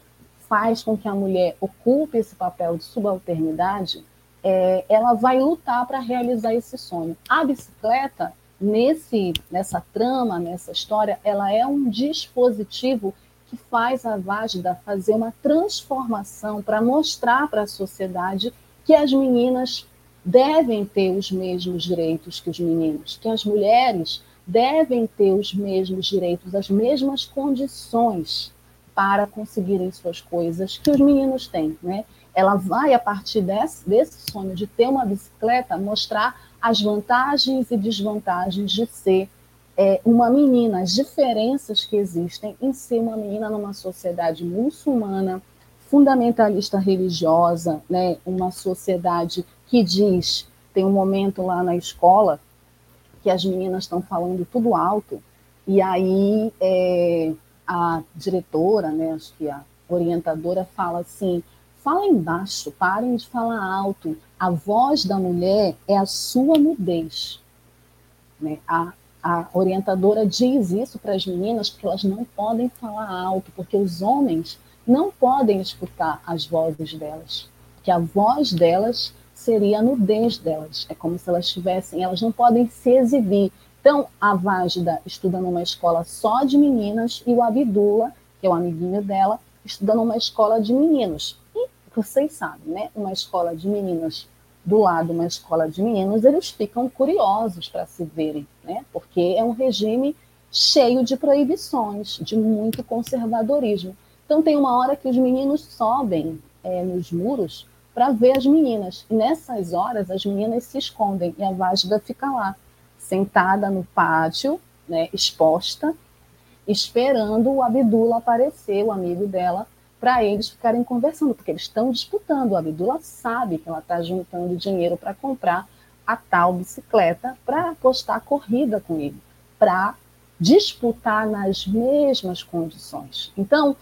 faz com que a mulher ocupe esse papel de subalternidade, é, ela vai lutar para realizar esse sonho. A bicicleta, nesse, nessa trama, nessa história, ela é um dispositivo que faz a Vágida fazer uma transformação para mostrar para a sociedade que as meninas devem ter os mesmos direitos que os meninos, que as mulheres devem ter os mesmos direitos, as mesmas condições para conseguirem suas coisas que os meninos têm, né? Ela vai, a partir desse, desse sonho de ter uma bicicleta, mostrar as vantagens e desvantagens de ser é, uma menina, as diferenças que existem em ser uma menina numa sociedade muçulmana, fundamentalista religiosa, né? uma sociedade que diz, tem um momento lá na escola que as meninas estão falando tudo alto, e aí é, a diretora, né, acho que a orientadora fala assim, fala embaixo, parem de falar alto, a voz da mulher é a sua mudez. Né? A, a orientadora diz isso para as meninas porque elas não podem falar alto, porque os homens não podem escutar as vozes delas, que a voz delas seria a nudez delas. É como se elas tivessem, elas não podem se exibir. Então, a Vágida estuda numa escola só de meninas e o Abdullah, que é o amiguinho dela, estuda numa escola de meninos. Vocês sabem, né? Uma escola de meninas do lado, uma escola de meninos, eles ficam curiosos para se verem, né? Porque é um regime cheio de proibições, de muito conservadorismo. Então, tem uma hora que os meninos sobem é, nos muros para ver as meninas. E nessas horas, as meninas se escondem e a Vágida fica lá, sentada no pátio, né, exposta, esperando o Abdullah aparecer, o amigo dela, para eles ficarem conversando, porque eles estão disputando. O Abdullah sabe que ela está juntando dinheiro para comprar a tal bicicleta para apostar corrida com ele, para disputar nas mesmas condições. Então,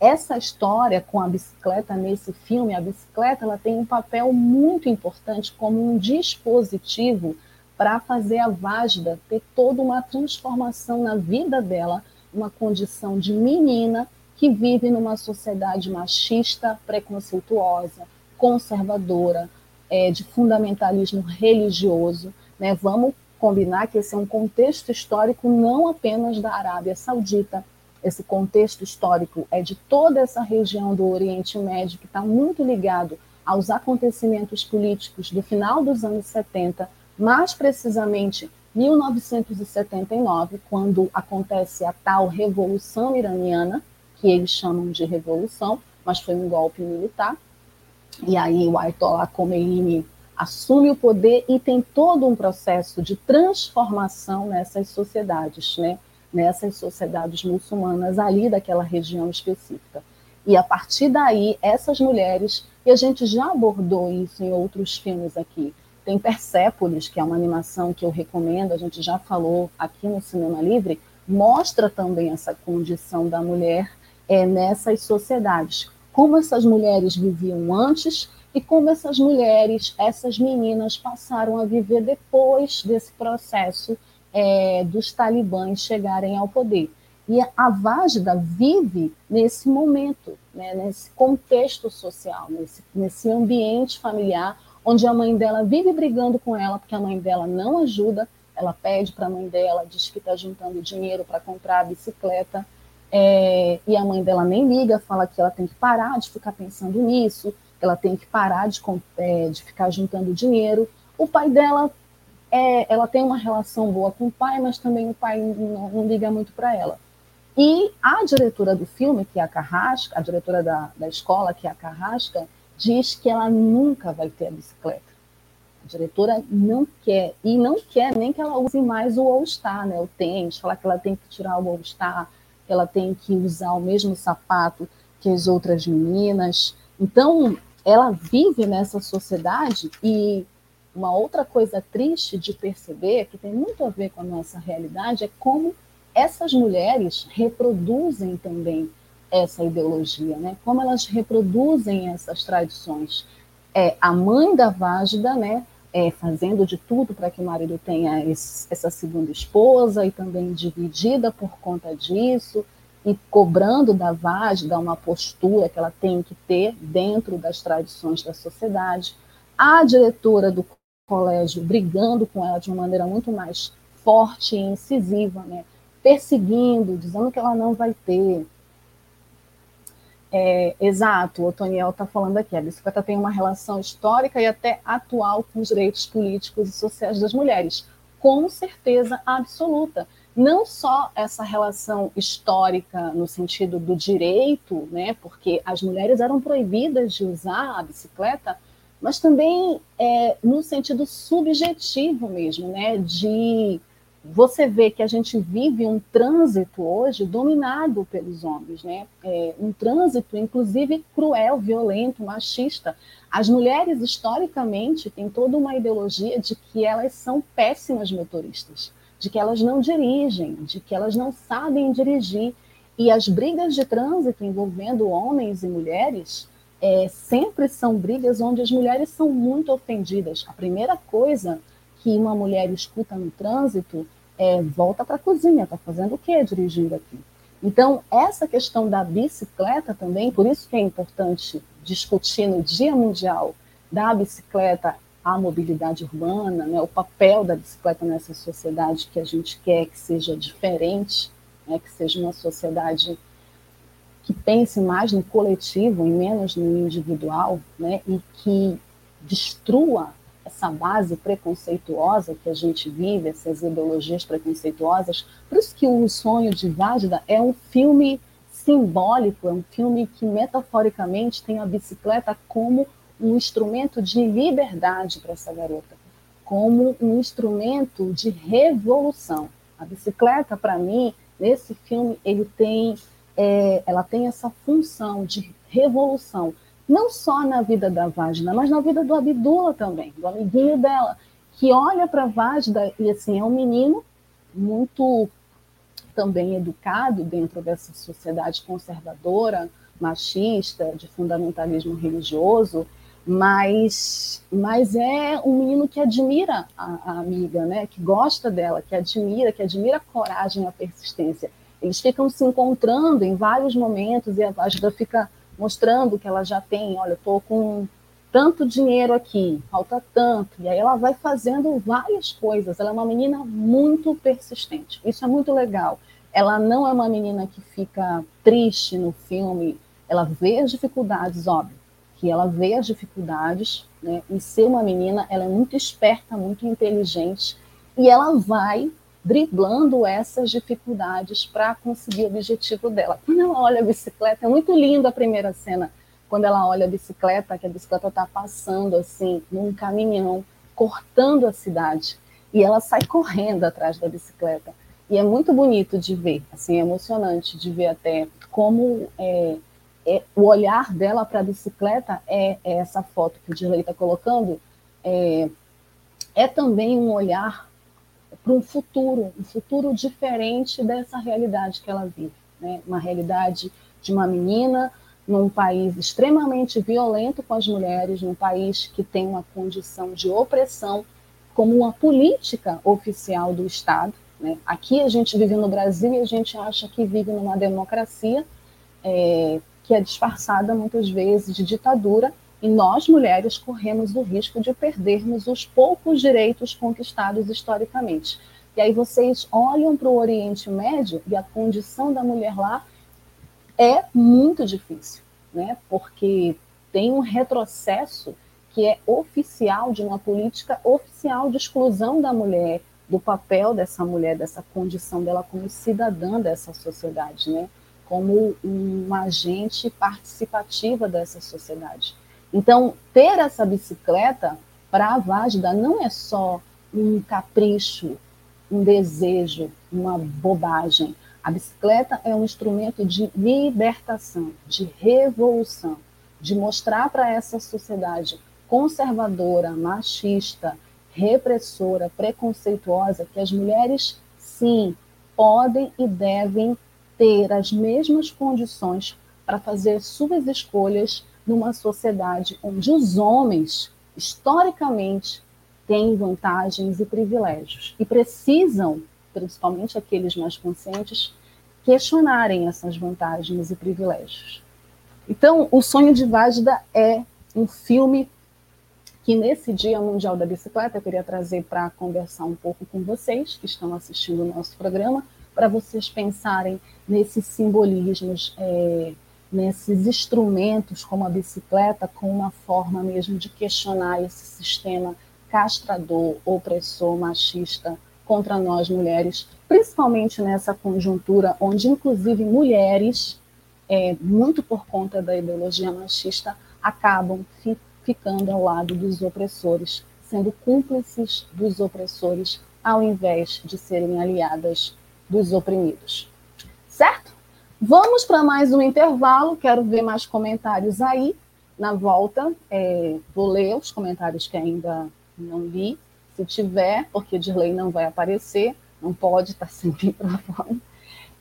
essa história com a bicicleta nesse filme, a bicicleta ela tem um papel muito importante como um dispositivo para fazer a Vágida ter toda uma transformação na vida dela, uma condição de menina que vive numa sociedade machista, preconceituosa, conservadora, é, de fundamentalismo religioso. Né? Vamos combinar que esse é um contexto histórico não apenas da Arábia Saudita, esse contexto histórico é de toda essa região do Oriente Médio, que está muito ligado aos acontecimentos políticos do final dos anos 70, mais precisamente 1979, quando acontece a tal Revolução Iraniana, que eles chamam de revolução, mas foi um golpe militar. E aí o Ayatollah Khomeini assume o poder e tem todo um processo de transformação nessas sociedades, né? nessas sociedades muçulmanas ali daquela região específica. E a partir daí, essas mulheres, e a gente já abordou isso em outros filmes aqui, tem Persépolis, que é uma animação que eu recomendo, a gente já falou aqui no Cinema Livre, mostra também essa condição da mulher é, nessas sociedades. Como essas mulheres viviam antes e como essas mulheres, essas meninas, passaram a viver depois desse processo é, dos talibãs chegarem ao poder. E a Vágida vive nesse momento, né, nesse contexto social, nesse, nesse ambiente familiar, onde a mãe dela vive brigando com ela, porque a mãe dela não ajuda, ela pede para a mãe dela, diz que está juntando dinheiro para comprar a bicicleta, é, e a mãe dela nem liga, fala que ela tem que parar de ficar pensando nisso, ela tem que parar de, é, de ficar juntando dinheiro. O pai dela é, ela tem uma relação boa com o pai, mas também o pai não, não liga muito para ela. E a diretora do filme, que é a Carrasca, a diretora da, da escola, que é a Carrasca, diz que ela nunca vai ter a bicicleta. A diretora não quer, e não quer nem que ela use mais o All-Star, né, o tênis, falar que ela tem que tirar o All-Star, que ela tem que usar o mesmo sapato que as outras meninas. Então, ela vive nessa sociedade e uma outra coisa triste de perceber, que tem muito a ver com a nossa realidade, é como essas mulheres reproduzem também essa ideologia, né? Como elas reproduzem essas tradições. É a mãe da Vágida, né? É, fazendo de tudo para que o marido tenha esse, essa segunda esposa e também dividida por conta disso e cobrando da Vágida uma postura que ela tem que ter dentro das tradições da sociedade. A diretora do colégio brigando com ela de uma maneira muito mais forte e incisiva, né? perseguindo, dizendo que ela não vai ter. É, exato, o Toniel está falando aqui, a bicicleta tem uma relação histórica e até atual com os direitos políticos e sociais das mulheres, com certeza absoluta. Não só essa relação histórica no sentido do direito, né, porque as mulheres eram proibidas de usar a bicicleta, mas também é, no sentido subjetivo mesmo, né, de você vê que a gente vive um trânsito hoje dominado pelos homens, né? É, um trânsito, inclusive, cruel, violento, machista. As mulheres, historicamente, têm toda uma ideologia de que elas são péssimas motoristas, de que elas não dirigem, de que elas não sabem dirigir. E as brigas de trânsito envolvendo homens e mulheres é, sempre são brigas onde as mulheres são muito ofendidas. A primeira coisa que uma mulher escuta no trânsito é volta para a cozinha, está fazendo o quê dirigindo aqui? Então, essa questão da bicicleta também, por isso que é importante discutir no Dia Mundial da Bicicleta a mobilidade urbana, né, o papel da bicicleta nessa sociedade que a gente quer que seja diferente, né, que seja uma sociedade que pense mais no coletivo e menos no individual, né, e que destrua essa base preconceituosa que a gente vive, essas ideologias preconceituosas. Por isso que o Sonho de Vágida é um filme simbólico, é um filme que metaforicamente tem a bicicleta como um instrumento de liberdade para essa garota, como um instrumento de revolução. A bicicleta, para mim, nesse filme, ele tem, é, ela tem essa função de revolução não só na vida da Vágida, mas na vida do Abdullah também, do amiguinho dela, que olha para a Vágida e assim é um menino muito também educado dentro dessa sociedade conservadora, machista, de fundamentalismo religioso, mas, mas é um menino que admira a, a, amiga, né? que gosta dela, que admira, que admira a coragem a persistência. Eles ficam se encontrando em vários momentos e a Vágida fica mostrando que ela já tem, olha, estou com tanto dinheiro aqui, falta tanto, e aí ela vai fazendo várias coisas. Ela é uma menina muito persistente, isso é muito legal. Ela não é uma menina que fica triste no filme, ela vê as dificuldades, óbvio, que ela vê as dificuldades, né? E ser uma menina, ela é muito esperta, muito inteligente, e ela vai driblando essas dificuldades para conseguir o objetivo dela. Quando ela olha a bicicleta, é muito linda a primeira cena, quando ela olha a bicicleta, que a bicicleta está passando assim, num caminhão, cortando a cidade, e ela sai correndo atrás da bicicleta. E é muito bonito de ver, assim, é emocionante de ver até como é, é, o olhar dela para a bicicleta é, é, essa foto que o Dirley está colocando, é, é também um olhar para um futuro, um futuro diferente dessa realidade que ela vive, né? Uma realidade de uma menina num país extremamente violento com as mulheres, num país que tem uma condição de opressão como uma política oficial do Estado. Né? Aqui a gente vive no Brasil e a gente acha que vive numa democracia é, que é disfarçada muitas vezes de ditadura, e nós, mulheres, corremos o risco de perdermos os poucos direitos conquistados historicamente. E aí vocês olham para o Oriente Médio e a condição da mulher lá é muito difícil, né? porque tem um retrocesso que é oficial de uma política oficial de exclusão da mulher, do papel dessa mulher, dessa condição dela como cidadã dessa sociedade, né? como uma agente participativa dessa sociedade. Então, ter essa bicicleta para a Vágida não é só um capricho, um desejo, uma bobagem. A bicicleta é um instrumento de libertação, de revolução, de mostrar para essa sociedade conservadora, machista, repressora, preconceituosa, que as mulheres, sim, podem e devem ter as mesmas condições para fazer suas escolhas numa sociedade onde os homens, historicamente, têm vantagens e privilégios e precisam, principalmente aqueles mais conscientes, questionarem essas vantagens e privilégios. Então, O Sonho de Vágida é um filme que nesse Dia Mundial da Bicicleta eu queria trazer para conversar um pouco com vocês que estão assistindo o nosso programa, para vocês pensarem nesses simbolismos, é, nesses instrumentos como a bicicleta, com uma forma mesmo de questionar esse sistema castrador, opressor, machista contra nós mulheres, principalmente nessa conjuntura onde, inclusive, mulheres, é, muito por conta da ideologia machista, acabam fi ficando ao lado dos opressores, sendo cúmplices dos opressores, ao invés de serem aliadas dos oprimidos. Vamos para mais um intervalo. Quero ver mais comentários aí. Na volta, é, vou ler os comentários que ainda não li. Se tiver, porque de lei não vai aparecer, não pode estar sem microfone.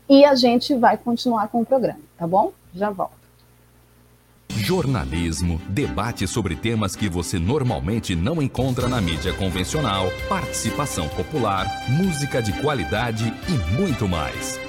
E a gente vai continuar com o programa, tá bom? Já volto. Jornalismo, debate sobre temas que você normalmente não encontra na mídia convencional, participação popular, música de qualidade e muito mais.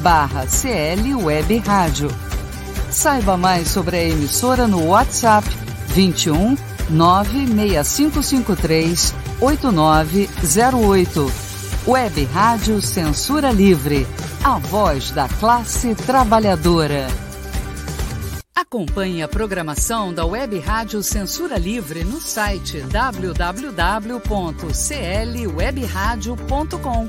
barra CL Web Rádio. Saiba mais sobre a emissora no WhatsApp 21 96553 8908. Web Rádio Censura Livre, a voz da classe trabalhadora. Acompanhe a programação da Web Rádio Censura Livre no site www.clwebradio.com,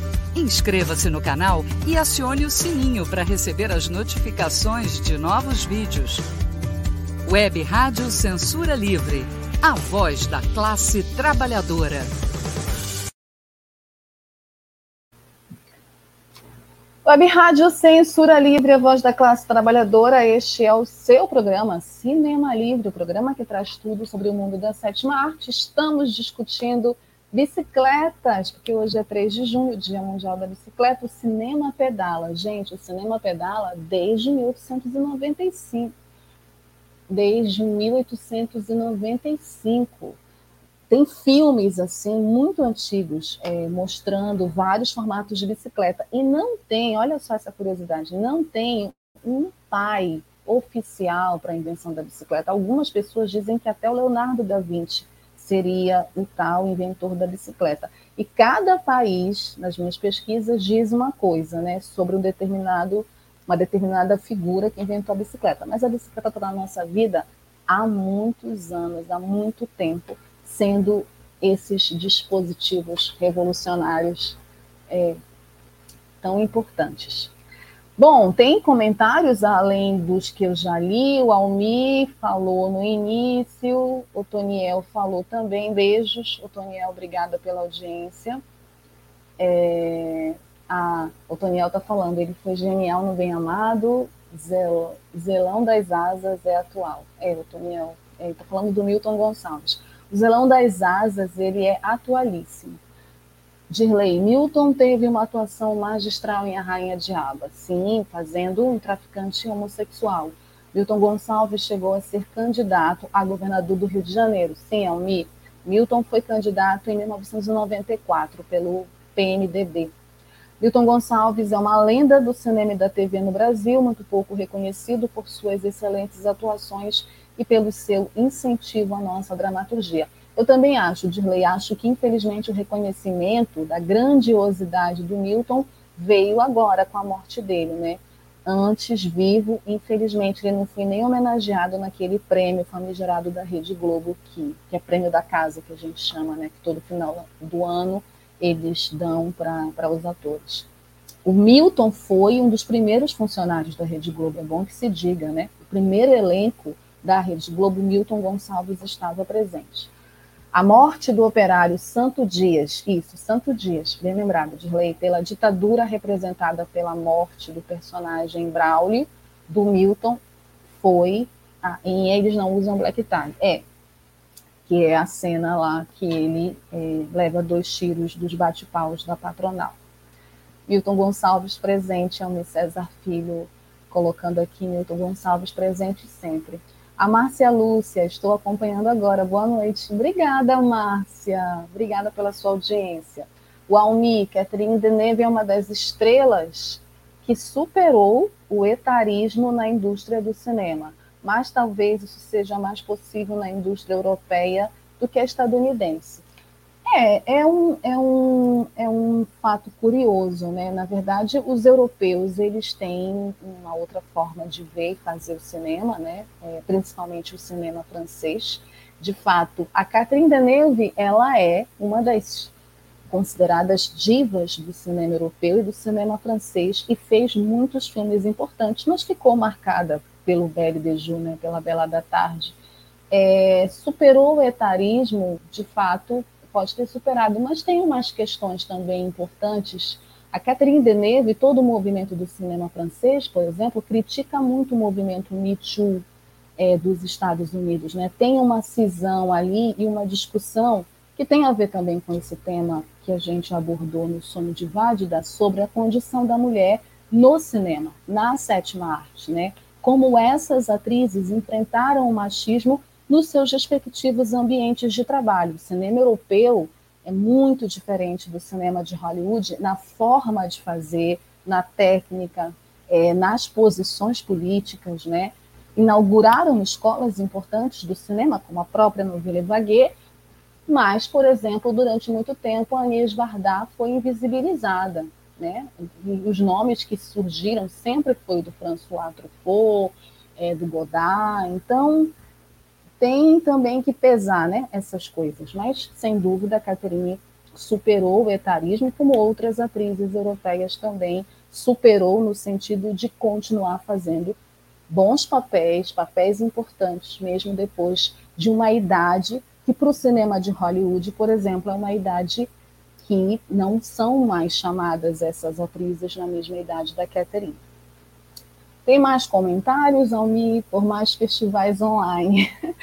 Inscreva-se no canal e acione o sininho para receber as notificações de novos vídeos. Web Rádio Censura Livre. A voz da classe trabalhadora. Web Rádio Censura Livre, a voz da classe trabalhadora. Este é o seu programa Cinema Livre, o programa que traz tudo sobre o mundo da sétima arte. Estamos discutindo bicicletas, porque hoje é 3 de junho, Dia Mundial da Bicicleta. O cinema pedala. Gente, o cinema pedala desde 1895. Desde 1895 tem filmes assim muito antigos é, mostrando vários formatos de bicicleta e não tem, olha só essa curiosidade, não tem um pai oficial para a invenção da bicicleta. Algumas pessoas dizem que até o Leonardo da Vinci seria o tal inventor da bicicleta. E cada país, nas minhas pesquisas, diz uma coisa, né, sobre um determinado, uma determinada figura que inventou a bicicleta. Mas a bicicleta está na nossa vida há muitos anos, há muito tempo, sendo esses dispositivos revolucionários é, tão importantes. Bom, tem comentários além dos que eu já li. O Almi falou no início, o Toniel falou também. Beijos, o Toniel, obrigada pela audiência. É, a, o Toniel está falando, ele foi genial no Bem Amado, Zel, Zelão das Asas é atual. É, o Toniel, ele está falando do Milton Gonçalves. O Zelão das Asas, ele é atualíssimo. Dirley, Milton teve uma atuação magistral em A Rainha de Aba, sim, fazendo um traficante homossexual. Milton Gonçalves chegou a ser candidato a governador do Rio de Janeiro. Sim, Almi. Milton foi candidato em 1994 pelo PMDB. Milton Gonçalves é uma lenda do cinema e da TV no Brasil, muito pouco reconhecido por suas excelentes atuações e pelo seu incentivo à nossa dramaturgia. Eu também acho, Dirley, acho que infelizmente o reconhecimento da grandiosidade do Milton veio agora com a morte dele, né? Antes, vivo, infelizmente ele não foi nem homenageado naquele prêmio famigerado da Rede Globo, que, que é prêmio da casa, que a gente chama, né? Que todo final do ano eles dão para os atores. O Milton foi um dos primeiros funcionários da Rede Globo, é bom que se diga, né? O primeiro elenco da Rede Globo, Milton Gonçalves estava presente. A morte do operário Santo Dias, isso, Santo Dias, bem lembrado, de lei, pela ditadura representada pela morte do personagem Braulio, do Milton, foi. Ah, e eles não usam black tie. É, que é a cena lá que ele é, leva dois tiros dos bate-paus da patronal. Milton Gonçalves presente, Almir César Filho, colocando aqui Milton Gonçalves presente sempre. A Márcia Lúcia, estou acompanhando agora. Boa noite. Obrigada, Márcia. Obrigada pela sua audiência. O Almi, Catherine Deneuve é uma das estrelas que superou o etarismo na indústria do cinema. Mas talvez isso seja mais possível na indústria europeia do que a estadunidense. É, é um, é um, é um fato curioso, né? Na verdade, os europeus, eles têm uma outra forma de ver e fazer o cinema, né? É, principalmente o cinema francês. De fato, a Catherine Deneuve, ela é uma das consideradas divas do cinema europeu e do cinema francês e fez muitos filmes importantes, mas ficou marcada pelo Belle de Jour, né? pela Bela da Tarde. É, superou o etarismo, de fato, pode ter superado, mas tem umas questões também importantes. A Catherine Deneuve e todo o movimento do cinema francês, por exemplo, critica muito o movimento Me Too é, dos Estados Unidos. Né? Tem uma cisão ali e uma discussão que tem a ver também com esse tema que a gente abordou no Sonho de Vádida sobre a condição da mulher no cinema, na sétima arte, né? Como essas atrizes enfrentaram o machismo nos seus respectivos ambientes de trabalho. O cinema europeu é muito diferente do cinema de Hollywood na forma de fazer, na técnica, é, nas posições políticas, né? Inauguraram escolas importantes do cinema, como a própria Nouvelle Vague, mas, por exemplo, durante muito tempo a Agnès Varda foi invisibilizada, né? Os nomes que surgiram sempre foi do François Truffaut, é, do Godard, então tem também que pesar né, essas coisas, mas sem dúvida a Catherine superou o etarismo, como outras atrizes europeias também superou no sentido de continuar fazendo bons papéis, papéis importantes, mesmo depois de uma idade que para o cinema de Hollywood, por exemplo, é uma idade que não são mais chamadas essas atrizes na mesma idade da Catherine. Tem mais comentários, Almi, por mais festivais online?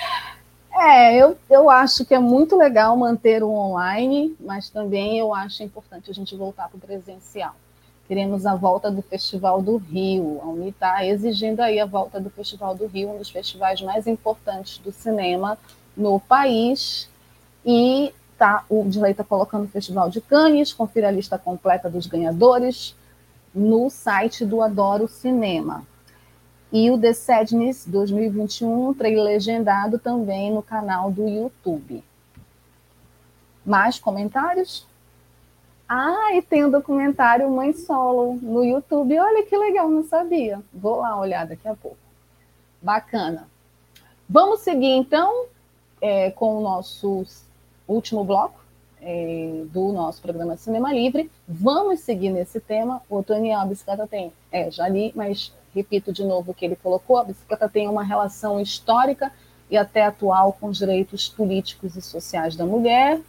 É, eu, eu acho que é muito legal manter o online, mas também eu acho importante a gente voltar para o presencial. Queremos a volta do Festival do Rio. A Uni está exigindo aí a volta do Festival do Rio, um dos festivais mais importantes do cinema no país. E tá, o Dilei está colocando o Festival de Cannes, confira a lista completa dos ganhadores no site do Adoro Cinema. E o The Sadness 2021, trailer legendado também no canal do YouTube. Mais comentários? Ah, e tem o um documentário Mãe Solo no YouTube. Olha que legal, não sabia. Vou lá olhar daqui a pouco. Bacana. Vamos seguir, então, é, com o nosso último bloco é, do nosso programa Cinema Livre. Vamos seguir nesse tema. O Toniel, a bicicleta tem, é, já li, mas repito de novo o que ele colocou: a bicicleta tem uma relação histórica e até atual com os direitos políticos e sociais da mulher.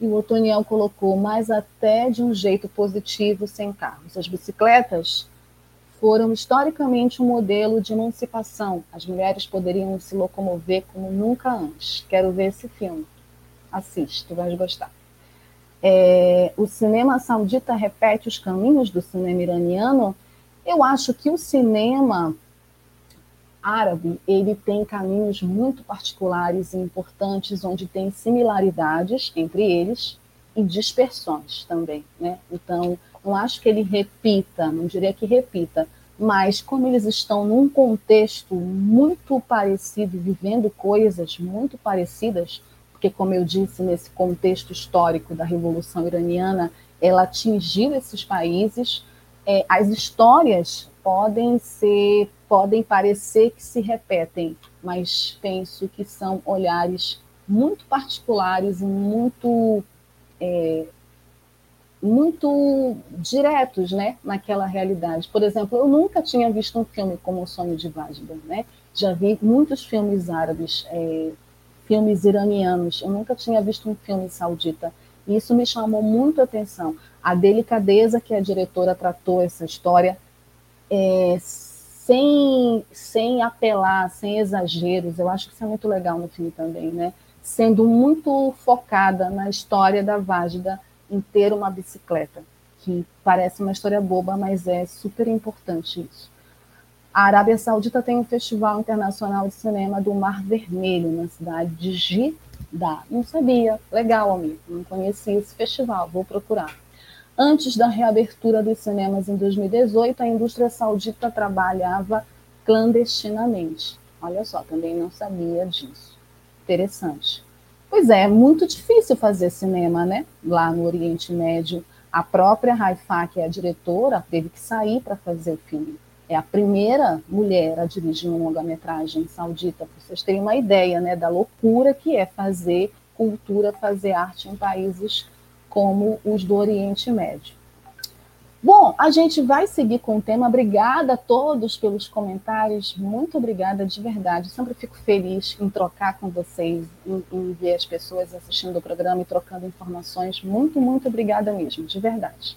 E o Otoniel colocou, mas até de um jeito positivo, sem carros. As bicicletas foram historicamente um modelo de emancipação. As mulheres poderiam se locomover como nunca antes. Quero ver esse filme. Assiste, tu gostar. É, o cinema saudita repete os caminhos do cinema iraniano. Eu acho que o cinema árabe ele tem caminhos muito particulares e importantes, onde tem similaridades entre eles e dispersões também, né? Então, não acho que ele repita, não diria que repita, mas como eles estão num contexto muito parecido, vivendo coisas muito parecidas, porque como eu disse, nesse contexto histórico da Revolução Iraniana, ela atingiu esses países, é, as histórias podem ser podem parecer que se repetem, mas penso que são olhares muito particulares e muito é, muito diretos, né, naquela realidade. Por exemplo, eu nunca tinha visto um filme como O Sonho de Vajda, né? Já vi muitos filmes árabes, é, filmes iranianos. Eu nunca tinha visto um filme saudita. E isso me chamou muito a atenção. A delicadeza que a diretora tratou essa história, é, sem, sem apelar, sem exageros. Eu acho que isso é muito legal no filme também, né? Sendo muito focada na história da Vágida em ter uma bicicleta, que parece uma história boba, mas é super importante isso. A Arábia Saudita tem um festival internacional de cinema do Mar Vermelho, na cidade de Jeddah. Não sabia. Legal, amigo. Não conhecia esse festival. Vou procurar. Antes da reabertura dos cinemas em 2018, a indústria saudita trabalhava clandestinamente. Olha só, também não sabia disso. Interessante. Pois é, é muito difícil fazer cinema, né? Lá no Oriente Médio. A própria Haifa, que é a diretora, teve que sair para fazer o filme. É a primeira mulher a dirigir uma longa-metragem saudita, para vocês terem uma ideia né, da loucura que é fazer cultura, fazer arte em países como os do Oriente Médio. Bom, a gente vai seguir com o tema. Obrigada a todos pelos comentários. Muito obrigada de verdade. Sempre fico feliz em trocar com vocês, em, em ver as pessoas assistindo o programa e trocando informações. Muito, muito obrigada mesmo, de verdade.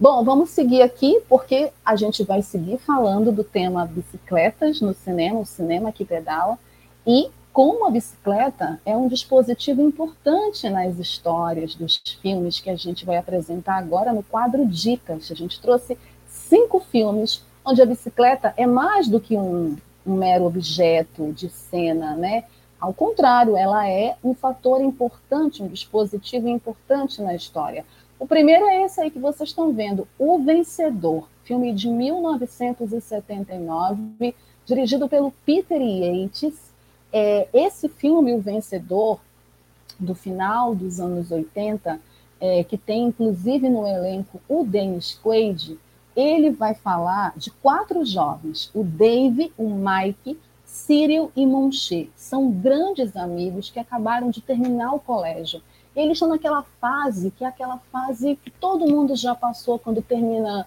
Bom, vamos seguir aqui, porque a gente vai seguir falando do tema bicicletas no cinema, o cinema que pedala, e como a bicicleta é um dispositivo importante nas histórias dos filmes que a gente vai apresentar agora no quadro Dicas. A gente trouxe cinco filmes onde a bicicleta é mais do que um, um mero objeto de cena, né? Ao contrário, ela é um fator importante, um dispositivo importante na história. O primeiro é esse aí que vocês estão vendo, O Vencedor, filme de 1979, dirigido pelo Peter Yates, é, esse filme, O Vencedor, do final dos anos 80, é, que tem inclusive no elenco o Dennis Quaid, ele vai falar de quatro jovens, o Dave, o Mike, Cyril e Monche. São grandes amigos que acabaram de terminar o colégio. Eles estão naquela fase, que é aquela fase que todo mundo já passou quando termina,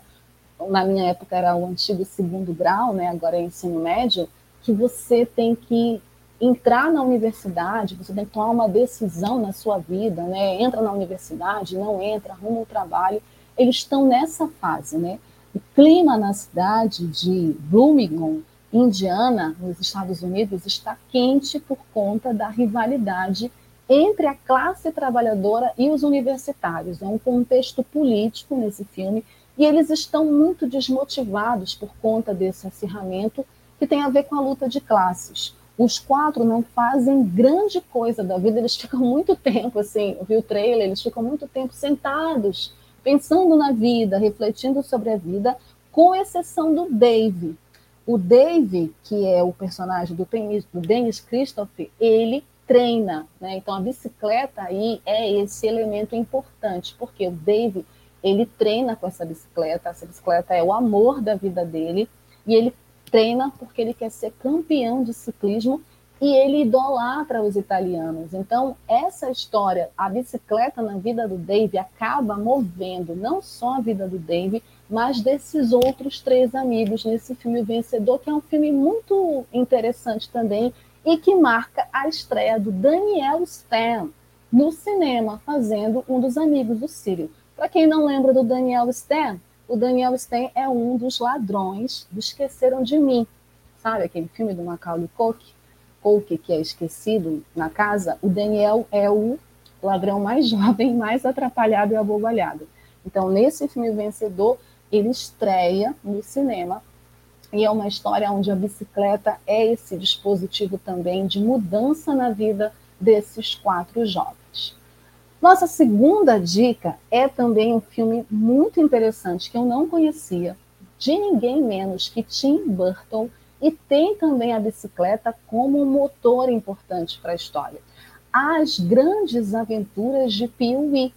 na minha época era o antigo segundo grau, né? agora é ensino médio, que você tem que entrar na universidade, você tem que tomar uma decisão na sua vida, né? Entra na universidade, não entra, arruma um trabalho. Eles estão nessa fase, né? O clima na cidade de Bloomington, Indiana, nos Estados Unidos, está quente por conta da rivalidade entre a classe trabalhadora e os universitários. É um contexto político nesse filme e eles estão muito desmotivados por conta desse acirramento que tem a ver com a luta de classes os quatro não fazem grande coisa da vida, eles ficam muito tempo, assim, eu vi o trailer, eles ficam muito tempo sentados, pensando na vida, refletindo sobre a vida, com exceção do Dave. O Dave, que é o personagem do, do Dennis Christopher, ele treina, né? Então a bicicleta aí é esse elemento importante, porque o Dave, ele treina com essa bicicleta, essa bicicleta é o amor da vida dele, e ele treina porque ele quer ser campeão de ciclismo e ele idolatra os italianos. Então, essa história, a bicicleta na vida do Dave, acaba movendo não só a vida do Dave, mas desses outros três amigos nesse filme Vencedor, que é um filme muito interessante também e que marca a estreia do Daniel Stan no cinema, fazendo um dos amigos do Círio. Para quem não lembra do Daniel Stan, o Daniel Stan é um dos ladrões do Esqueceram de Mim, sabe aquele filme do Macaulay Culkin? Polk, que é esquecido na casa, o Daniel é o ladrão mais jovem, mais atrapalhado e abobalhado. Então, nesse filme Vencedor, ele estreia no cinema e é uma história onde a bicicleta é esse dispositivo também de mudança na vida desses quatro jovens. Nossa segunda dica é também um filme muito interessante que eu não conhecia, de ninguém menos que Tim Burton, e tem também a bicicleta como um motor importante para a história. As grandes aventuras de Pee-wee.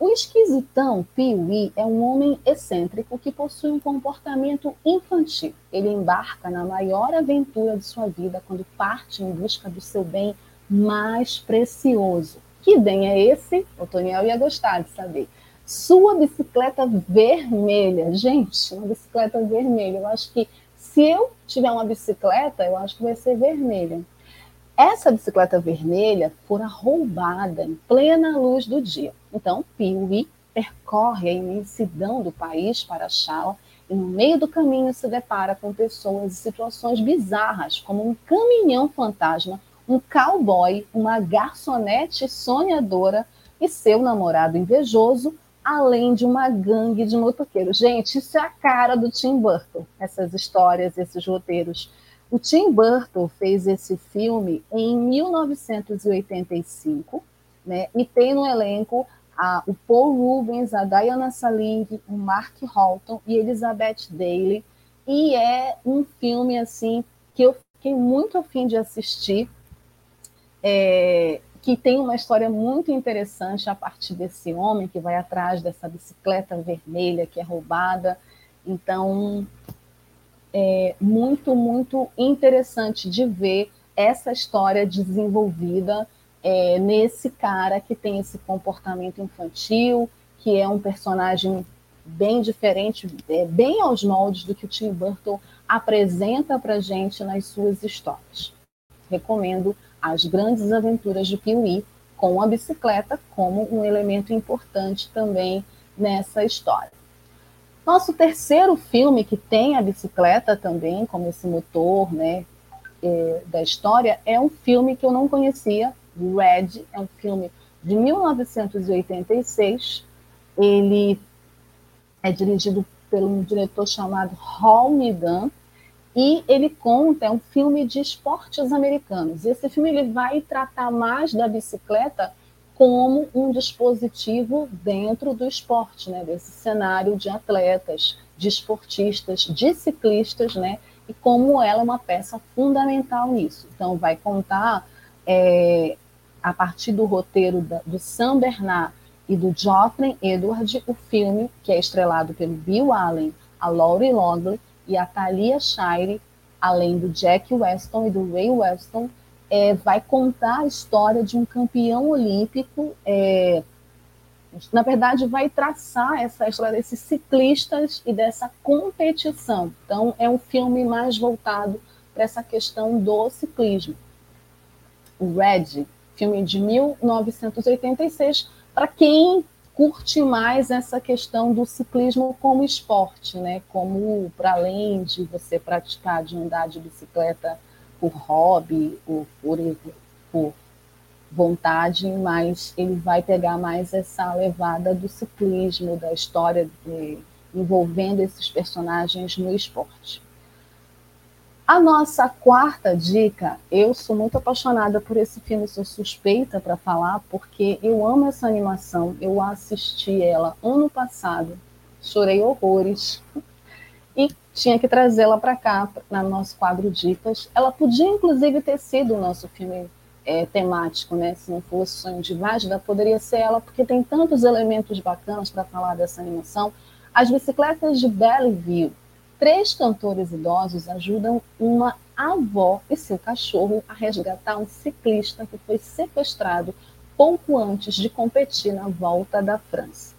O esquisitão Pee-wee é um homem excêntrico que possui um comportamento infantil. Ele embarca na maior aventura de sua vida quando parte em busca do seu bem mais precioso. Que bem é esse? O Toniel ia gostar de saber. Sua bicicleta vermelha. Gente, uma bicicleta vermelha. Eu acho que se eu tiver uma bicicleta, eu acho que vai ser vermelha. Essa bicicleta vermelha fora roubada em plena luz do dia. Então, Piuí percorre a imensidão do país para achá-la e no meio do caminho se depara com pessoas e situações bizarras, como um caminhão fantasma, um cowboy, uma garçonete sonhadora e seu namorado invejoso, além de uma gangue de motoqueiros. Gente, isso é a cara do Tim Burton, essas histórias, esses roteiros. O Tim Burton fez esse filme em 1985, né? E tem no elenco a, o Paul Rubens, a Diana Saling, o Mark Holton e Elizabeth Daly. E é um filme assim que eu fiquei muito afim de assistir. É, que tem uma história muito interessante a partir desse homem que vai atrás dessa bicicleta vermelha que é roubada. Então, é muito, muito interessante de ver essa história desenvolvida é, nesse cara que tem esse comportamento infantil, que é um personagem bem diferente, é, bem aos moldes do que o Tim Burton apresenta para gente nas suas histórias. Recomendo as grandes aventuras de Piuí com a bicicleta como um elemento importante também nessa história. Nosso terceiro filme que tem a bicicleta também como esse motor, né, é, da história é um filme que eu não conhecia, Red, é um filme de 1986. Ele é dirigido por um diretor chamado Hal Midan, e ele conta, é um filme de esportes americanos. E esse filme ele vai tratar mais da bicicleta como um dispositivo dentro do esporte, né? desse cenário de atletas, de esportistas, de ciclistas, né? e como ela é uma peça fundamental nisso. Então, vai contar, é, a partir do roteiro da, do Sam Bernard e do Jocelyn Edward, o filme, que é estrelado pelo Bill Allen, a Laurie Logley, e a Thalia Shire, além do Jack Weston e do Ray Weston, é, vai contar a história de um campeão olímpico. É, na verdade, vai traçar essa história desses ciclistas e dessa competição. Então, é um filme mais voltado para essa questão do ciclismo. O Red, filme de 1986, para quem curte mais essa questão do ciclismo como esporte, né? Como para além de você praticar de andar de bicicleta por hobby ou por, por vontade, mas ele vai pegar mais essa levada do ciclismo, da história de, envolvendo esses personagens no esporte. A nossa quarta dica, eu sou muito apaixonada por esse filme, sou suspeita para falar, porque eu amo essa animação. Eu assisti ela ano passado, chorei horrores e tinha que trazê-la para cá, no nosso quadro Dicas. Ela podia, inclusive, ter sido o nosso filme é, temático, né? Se não fosse Sonho de Vágida, poderia ser ela, porque tem tantos elementos bacanas para falar dessa animação. As bicicletas de Belleville três cantores idosos ajudam uma avó e seu cachorro a resgatar um ciclista que foi sequestrado pouco antes de competir na Volta da França.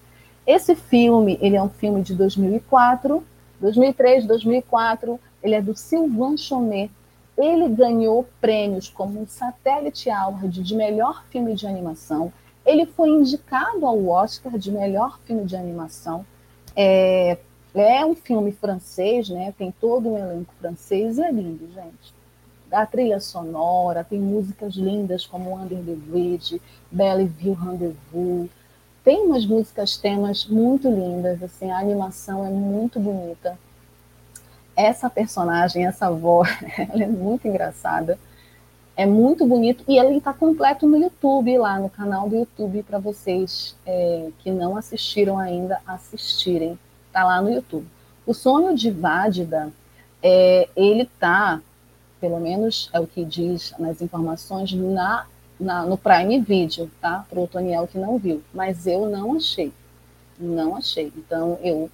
Esse filme, ele é um filme de 2004, 2003, 2004, ele é do Sylvain Chomet. Ele ganhou prêmios como um Satélite Award de melhor filme de animação. Ele foi indicado ao Oscar de melhor filme de animação. É, é um filme francês, né? Tem todo um elenco francês e é lindo, gente. A trilha sonora, tem músicas lindas como Under the Bridge, Belleville Rendezvous. Tem umas músicas temas muito lindas, assim, a animação é muito bonita. Essa personagem, essa avó, ela é muito engraçada. É muito bonito e ele está completo no YouTube, lá no canal do YouTube, para vocês é, que não assistiram ainda assistirem. Está lá no YouTube. O sonho de Vádida, é, ele está, pelo menos é o que diz nas informações, na, na no Prime Video, tá? Para o Toniel que não viu. Mas eu não achei. Não achei. Então, eu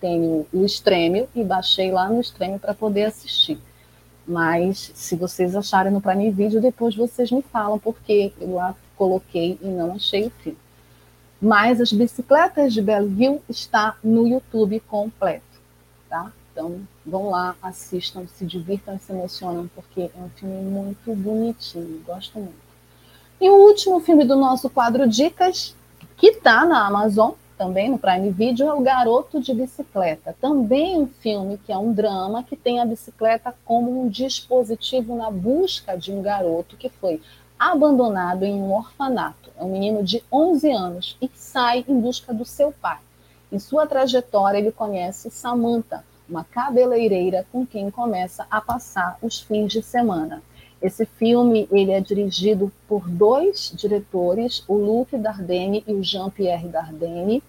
tenho o Stremio e baixei lá no Stremio para poder assistir. Mas se vocês acharem no Prime Video, depois vocês me falam, porque eu lá coloquei e não achei o filme. Mas as bicicletas de Belleville está no YouTube completo, tá? Então vão lá, assistam, se divirtam, se emocionam, porque é um filme muito bonitinho, gosto muito. E o último filme do nosso quadro Dicas, que está na Amazon, também no Prime Video, é O Garoto de Bicicleta. Também um filme que é um drama que tem a bicicleta como um dispositivo na busca de um garoto que foi abandonado em um orfanato. É um menino de 11 anos e sai em busca do seu pai. Em sua trajetória, ele conhece Samantha, uma cabeleireira com quem começa a passar os fins de semana. Esse filme ele é dirigido por dois diretores, o Luc Dardenne e o Jean-Pierre Dardenne.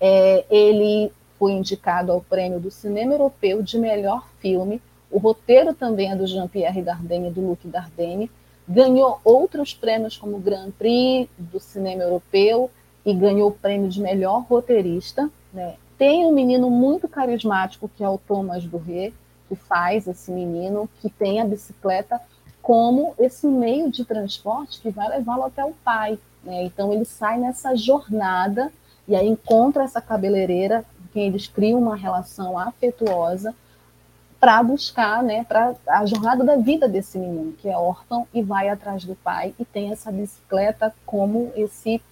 É, ele foi indicado ao prêmio do cinema europeu de melhor filme. O roteiro também é do Jean-Pierre Dardenne e do Luc Dardenne. Ganhou outros prêmios como Grand Prix do cinema europeu e ganhou o prêmio de melhor roteirista. Né? Tem um menino muito carismático que é o Thomas Burret, que faz esse menino, que tem a bicicleta como esse meio de transporte que vai levá-lo até o pai. Né? Então ele sai nessa jornada e aí encontra essa cabeleireira, com quem eles criam uma relação afetuosa para buscar, né, para a jornada da vida desse menino que é órfão e vai atrás do pai e tem essa bicicleta como esse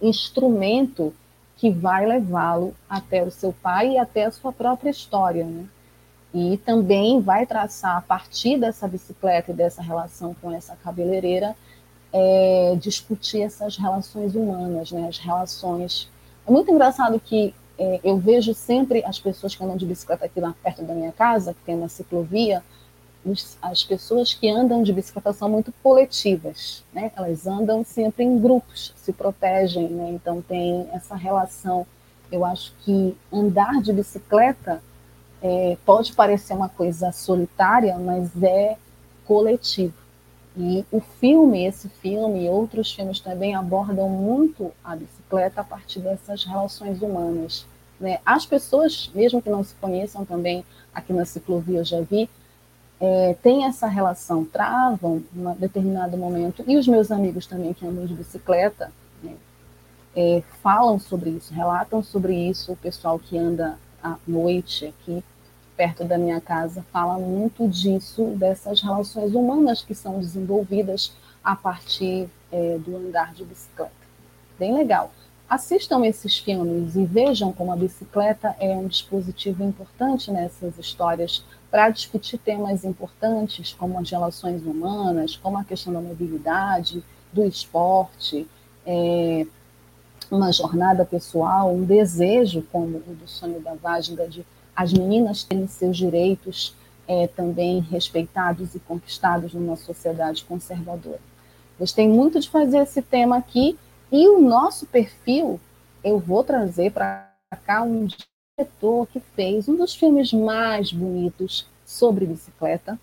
instrumento que vai levá-lo até o seu pai e até a sua própria história, né? e também vai traçar, a partir dessa bicicleta e dessa relação com essa cabeleireira, é, discutir essas relações humanas, né, as relações. É muito engraçado que é, eu vejo sempre as pessoas que andam de bicicleta aqui lá perto da minha casa, que tem uma ciclovia, as pessoas que andam de bicicleta são muito coletivas, né? Elas andam sempre em grupos, se protegem, né? Então tem essa relação. Eu acho que andar de bicicleta é, pode parecer uma coisa solitária, mas é coletivo. E o filme, esse filme e outros filmes também abordam muito a bicicleta a partir dessas relações humanas. Né? As pessoas, mesmo que não se conheçam também, aqui na ciclovia eu já vi, é, tem essa relação, travam em determinado momento, e os meus amigos também que andam de bicicleta né, é, falam sobre isso, relatam sobre isso, o pessoal que anda à noite aqui perto da minha casa fala muito disso, dessas relações humanas que são desenvolvidas a partir é, do andar de bicicleta. Bem legal. Assistam esses filmes e vejam como a bicicleta é um dispositivo importante nessas histórias para discutir temas importantes como as relações humanas, como a questão da mobilidade, do esporte, é, uma jornada pessoal, um desejo como o do sonho da Vágida de as meninas terem seus direitos é, também respeitados e conquistados numa sociedade conservadora. Gostei muito de fazer esse tema aqui e o nosso perfil eu vou trazer para cá um diretor que fez um dos filmes mais bonitos sobre bicicleta.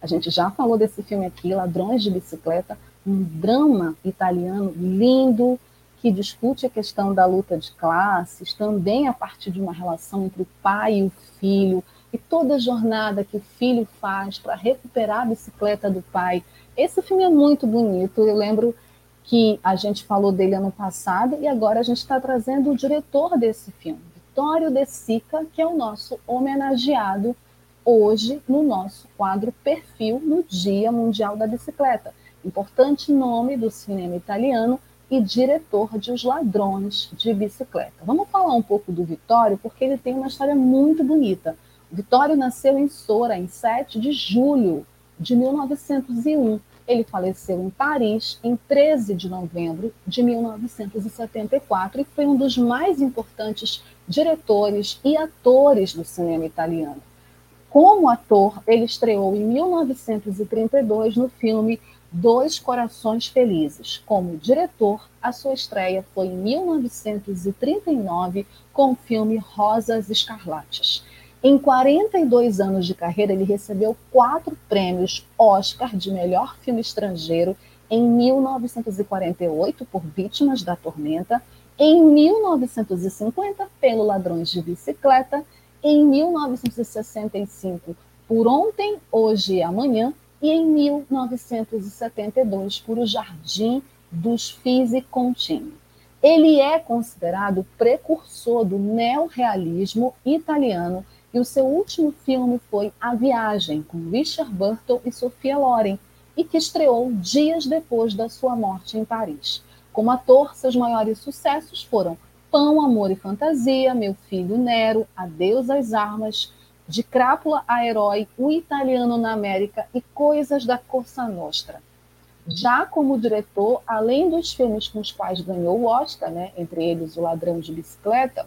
A gente já falou desse filme aqui, Ladrões de Bicicleta, um drama italiano lindo, que discute a questão da luta de classes, também a partir de uma relação entre o pai e o filho. e toda a jornada que o filho faz para recuperar a bicicleta do pai. Esse filme é muito bonito. Eu lembro que a gente falou dele ano passado e agora a gente está trazendo o diretor desse filme, Vitório De Sica, que é o nosso homenageado hoje no nosso quadro Perfil no Dia Mundial da Bicicleta. Importante nome do cinema italiano e diretor de Os Ladrões de Bicicleta. Vamos falar um pouco do Vitório, porque ele tem uma história muito bonita. O Vitório nasceu em Sora, em 7 de julho de 1901. Ele faleceu em Paris em 13 de novembro de 1974 e foi um dos mais importantes diretores e atores do cinema italiano. Como ator, ele estreou em 1932 no filme Dois Corações Felizes. Como diretor, a sua estreia foi em 1939 com o filme Rosas Escarlates. Em 42 anos de carreira, ele recebeu quatro prêmios Oscar de melhor filme estrangeiro em 1948 por Vítimas da Tormenta, em 1950 pelo Ladrões de Bicicleta em 1965 por Ontem, Hoje e Amanhã, e em 1972 por O Jardim dos Fisi Contini. Ele é considerado precursor do neorrealismo italiano e o seu último filme foi A Viagem, com Richard Burton e Sofia Loren, e que estreou dias depois da sua morte em Paris. Como ator, seus maiores sucessos foram Pão, Amor e Fantasia, Meu Filho Nero, Adeus às Armas, De Crápula a Herói, O Italiano na América e Coisas da Corsa Nostra. Já como diretor, além dos filmes com os quais ganhou o Oscar, né, entre eles O Ladrão de Bicicleta,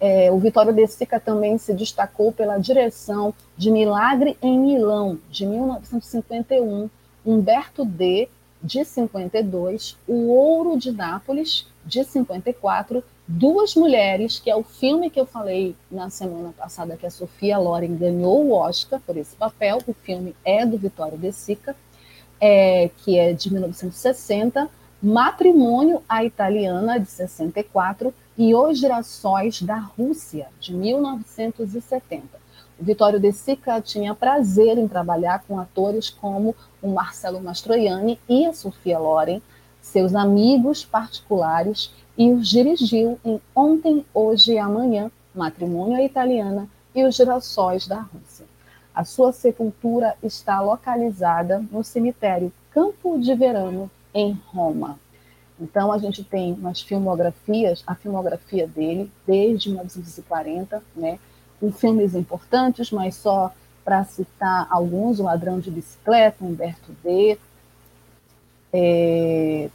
é, o Vitório De Sica também se destacou pela direção de Milagre em Milão, de 1951, Humberto D., de 52, O Ouro de Nápoles, de 54, Duas Mulheres, que é o filme que eu falei na semana passada que a Sofia Loren ganhou o Oscar por esse papel. O filme é do Vitório De Sica, é, que é de 1960, Matrimônio à Italiana, de 64, e Os Girassóis da Rússia, de 1970. O Vitório De Sica tinha prazer em trabalhar com atores como o Marcelo Mastroianni e a Sofia Loren, seus amigos particulares, e os dirigiu em Ontem, Hoje e Amanhã, Matrimônio Italiana e Os Girassóis da Rússia. A sua sepultura está localizada no cemitério Campo de Verano, em Roma. Então, a gente tem umas filmografias, a filmografia dele, desde 1940, né, com filmes importantes, mas só para citar alguns, O Ladrão de Bicicleta, Humberto D., é,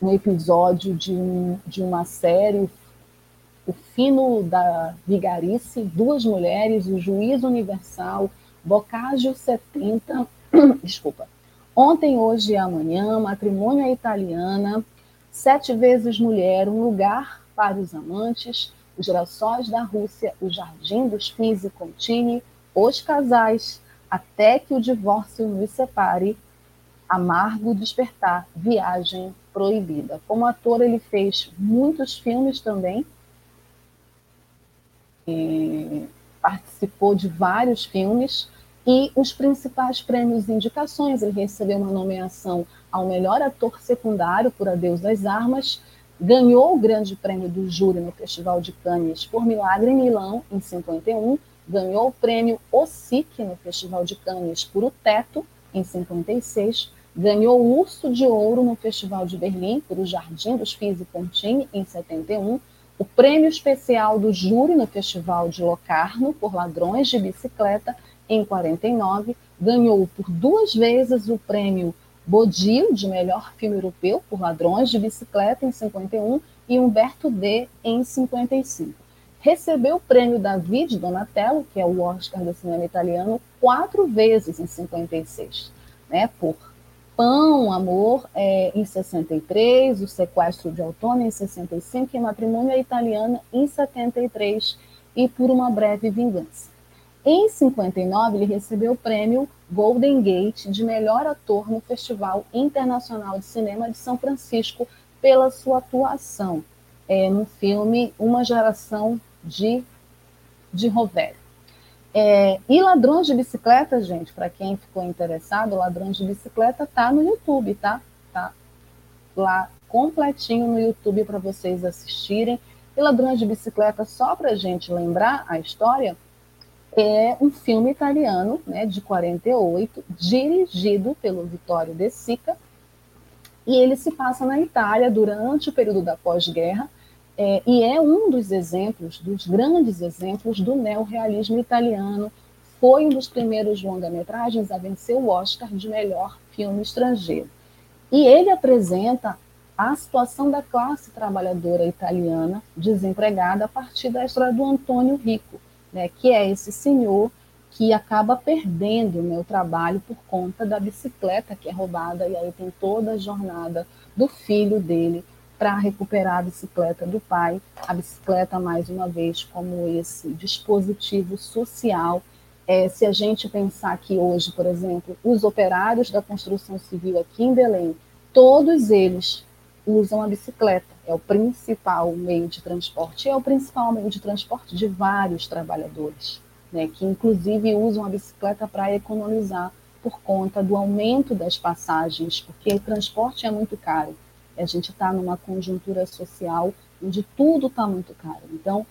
um episódio de, um, de uma série, O Fino da Vigarice, Duas Mulheres, O Juiz Universal, Boccaccio 70, desculpa, Ontem, Hoje e Amanhã, Matrimônio Italiana, Sete Vezes Mulher, Um Lugar para os Amantes, Os Girassóis da Rússia, O Jardim dos Fins e Contini, Os Casais, Até que o Divórcio nos separe, Amargo Despertar, Viagem Proibida. Como ator, ele fez muitos filmes também. Participou de vários filmes e os principais prêmios e indicações. Ele recebeu uma nomeação ao melhor ator secundário por Adeus das Armas, ganhou o grande prêmio do júri no Festival de Cannes por Milagre em Milão, em 51, ganhou o prêmio OSIC no Festival de Cannes por O Teto, em 56, Ganhou o Urso de Ouro no Festival de Berlim por O Jardim dos Fios e Contini, em 71. O Prêmio Especial do Júri no Festival de Locarno por Ladrões de Bicicleta, em 49. Ganhou por duas vezes o Prêmio Bodil de Melhor Filme Europeu por Ladrões de Bicicleta, em 51. E Humberto D, em 55 recebeu o prêmio David Donatello, que é o Oscar do cinema italiano, quatro vezes em 56, né, por Pão, Amor, é, em 63, O Sequestro de Outono, em 65, e Matrimônio Italiana, em 73, e Por uma Breve Vingança. Em 59, ele recebeu o prêmio Golden Gate de melhor ator no Festival Internacional de Cinema de São Francisco pela sua atuação é, no filme Uma Geração de, de Rovério. É, e Ladrões de Bicicleta, gente, para quem ficou interessado, Ladrões de Bicicleta tá no YouTube, tá? Tá lá completinho no YouTube para vocês assistirem. E Ladrões de Bicicleta, só para gente lembrar a história, é um filme italiano, né, de 48, dirigido pelo Vittorio De Sica, e ele se passa na Itália durante o período da pós-guerra, é, e é um dos exemplos, dos grandes exemplos do neorrealismo italiano. Foi um dos primeiros longa-metragens a vencer o Oscar de melhor filme estrangeiro. E ele apresenta a situação da classe trabalhadora italiana desempregada a partir da história do Antônio Rico, né, que é esse senhor que acaba perdendo né, o trabalho por conta da bicicleta que é roubada, e aí tem toda a jornada do filho dele para recuperar a bicicleta do pai, a bicicleta, mais uma vez, como esse dispositivo social. É, se a gente pensar que hoje, por exemplo, os operários da construção civil aqui em Belém, todos eles usam a bicicleta, é o principal meio de transporte, é o principal meio de transporte de vários trabalhadores, né, que inclusive usam a bicicleta para economizar por conta do aumento das passagens, porque o transporte é muito caro. A gente está numa conjuntura social onde tudo está muito caro. Então,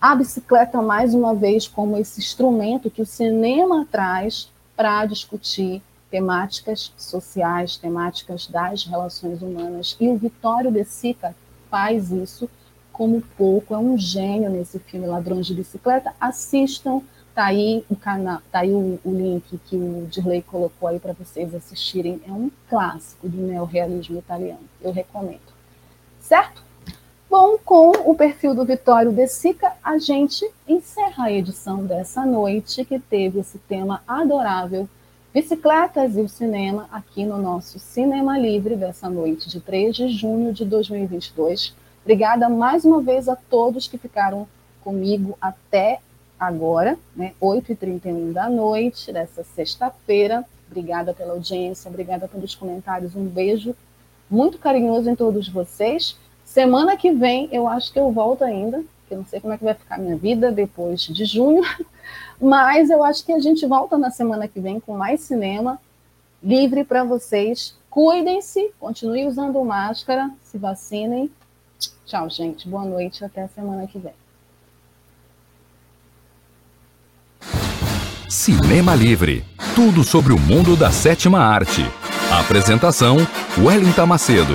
a bicicleta, mais uma vez, como esse instrumento que o cinema traz para discutir temáticas sociais, temáticas das relações humanas. E o Vitório De Sica faz isso como pouco, é um gênio nesse filme Ladrões de Bicicleta. Assistam, Tá aí o canal, tá aí o, o link que o Dirley colocou aí para vocês assistirem. É um clássico do neorrealismo italiano. Eu recomendo. Certo? Bom, com o perfil do Vitório De Sica, a gente encerra a edição dessa noite, que teve esse tema adorável, bicicletas e o cinema, aqui no nosso Cinema Livre dessa noite de 3 de junho de 2022. Obrigada mais uma vez a todos que ficaram comigo até agora, né, 8h31 da noite, dessa sexta-feira. Obrigada pela audiência, obrigada pelos comentários. Um beijo muito carinhoso em todos vocês. Semana que vem eu acho que eu volto ainda, que eu não sei como é que vai ficar a minha vida depois de junho, mas eu acho que a gente volta na semana que vem com mais cinema livre para vocês. Cuidem-se, continuem usando máscara, se vacinem. Tchau, gente. Boa noite, até a semana que vem. Cinema Livre. Tudo sobre o mundo da sétima arte. Apresentação: Wellington Macedo.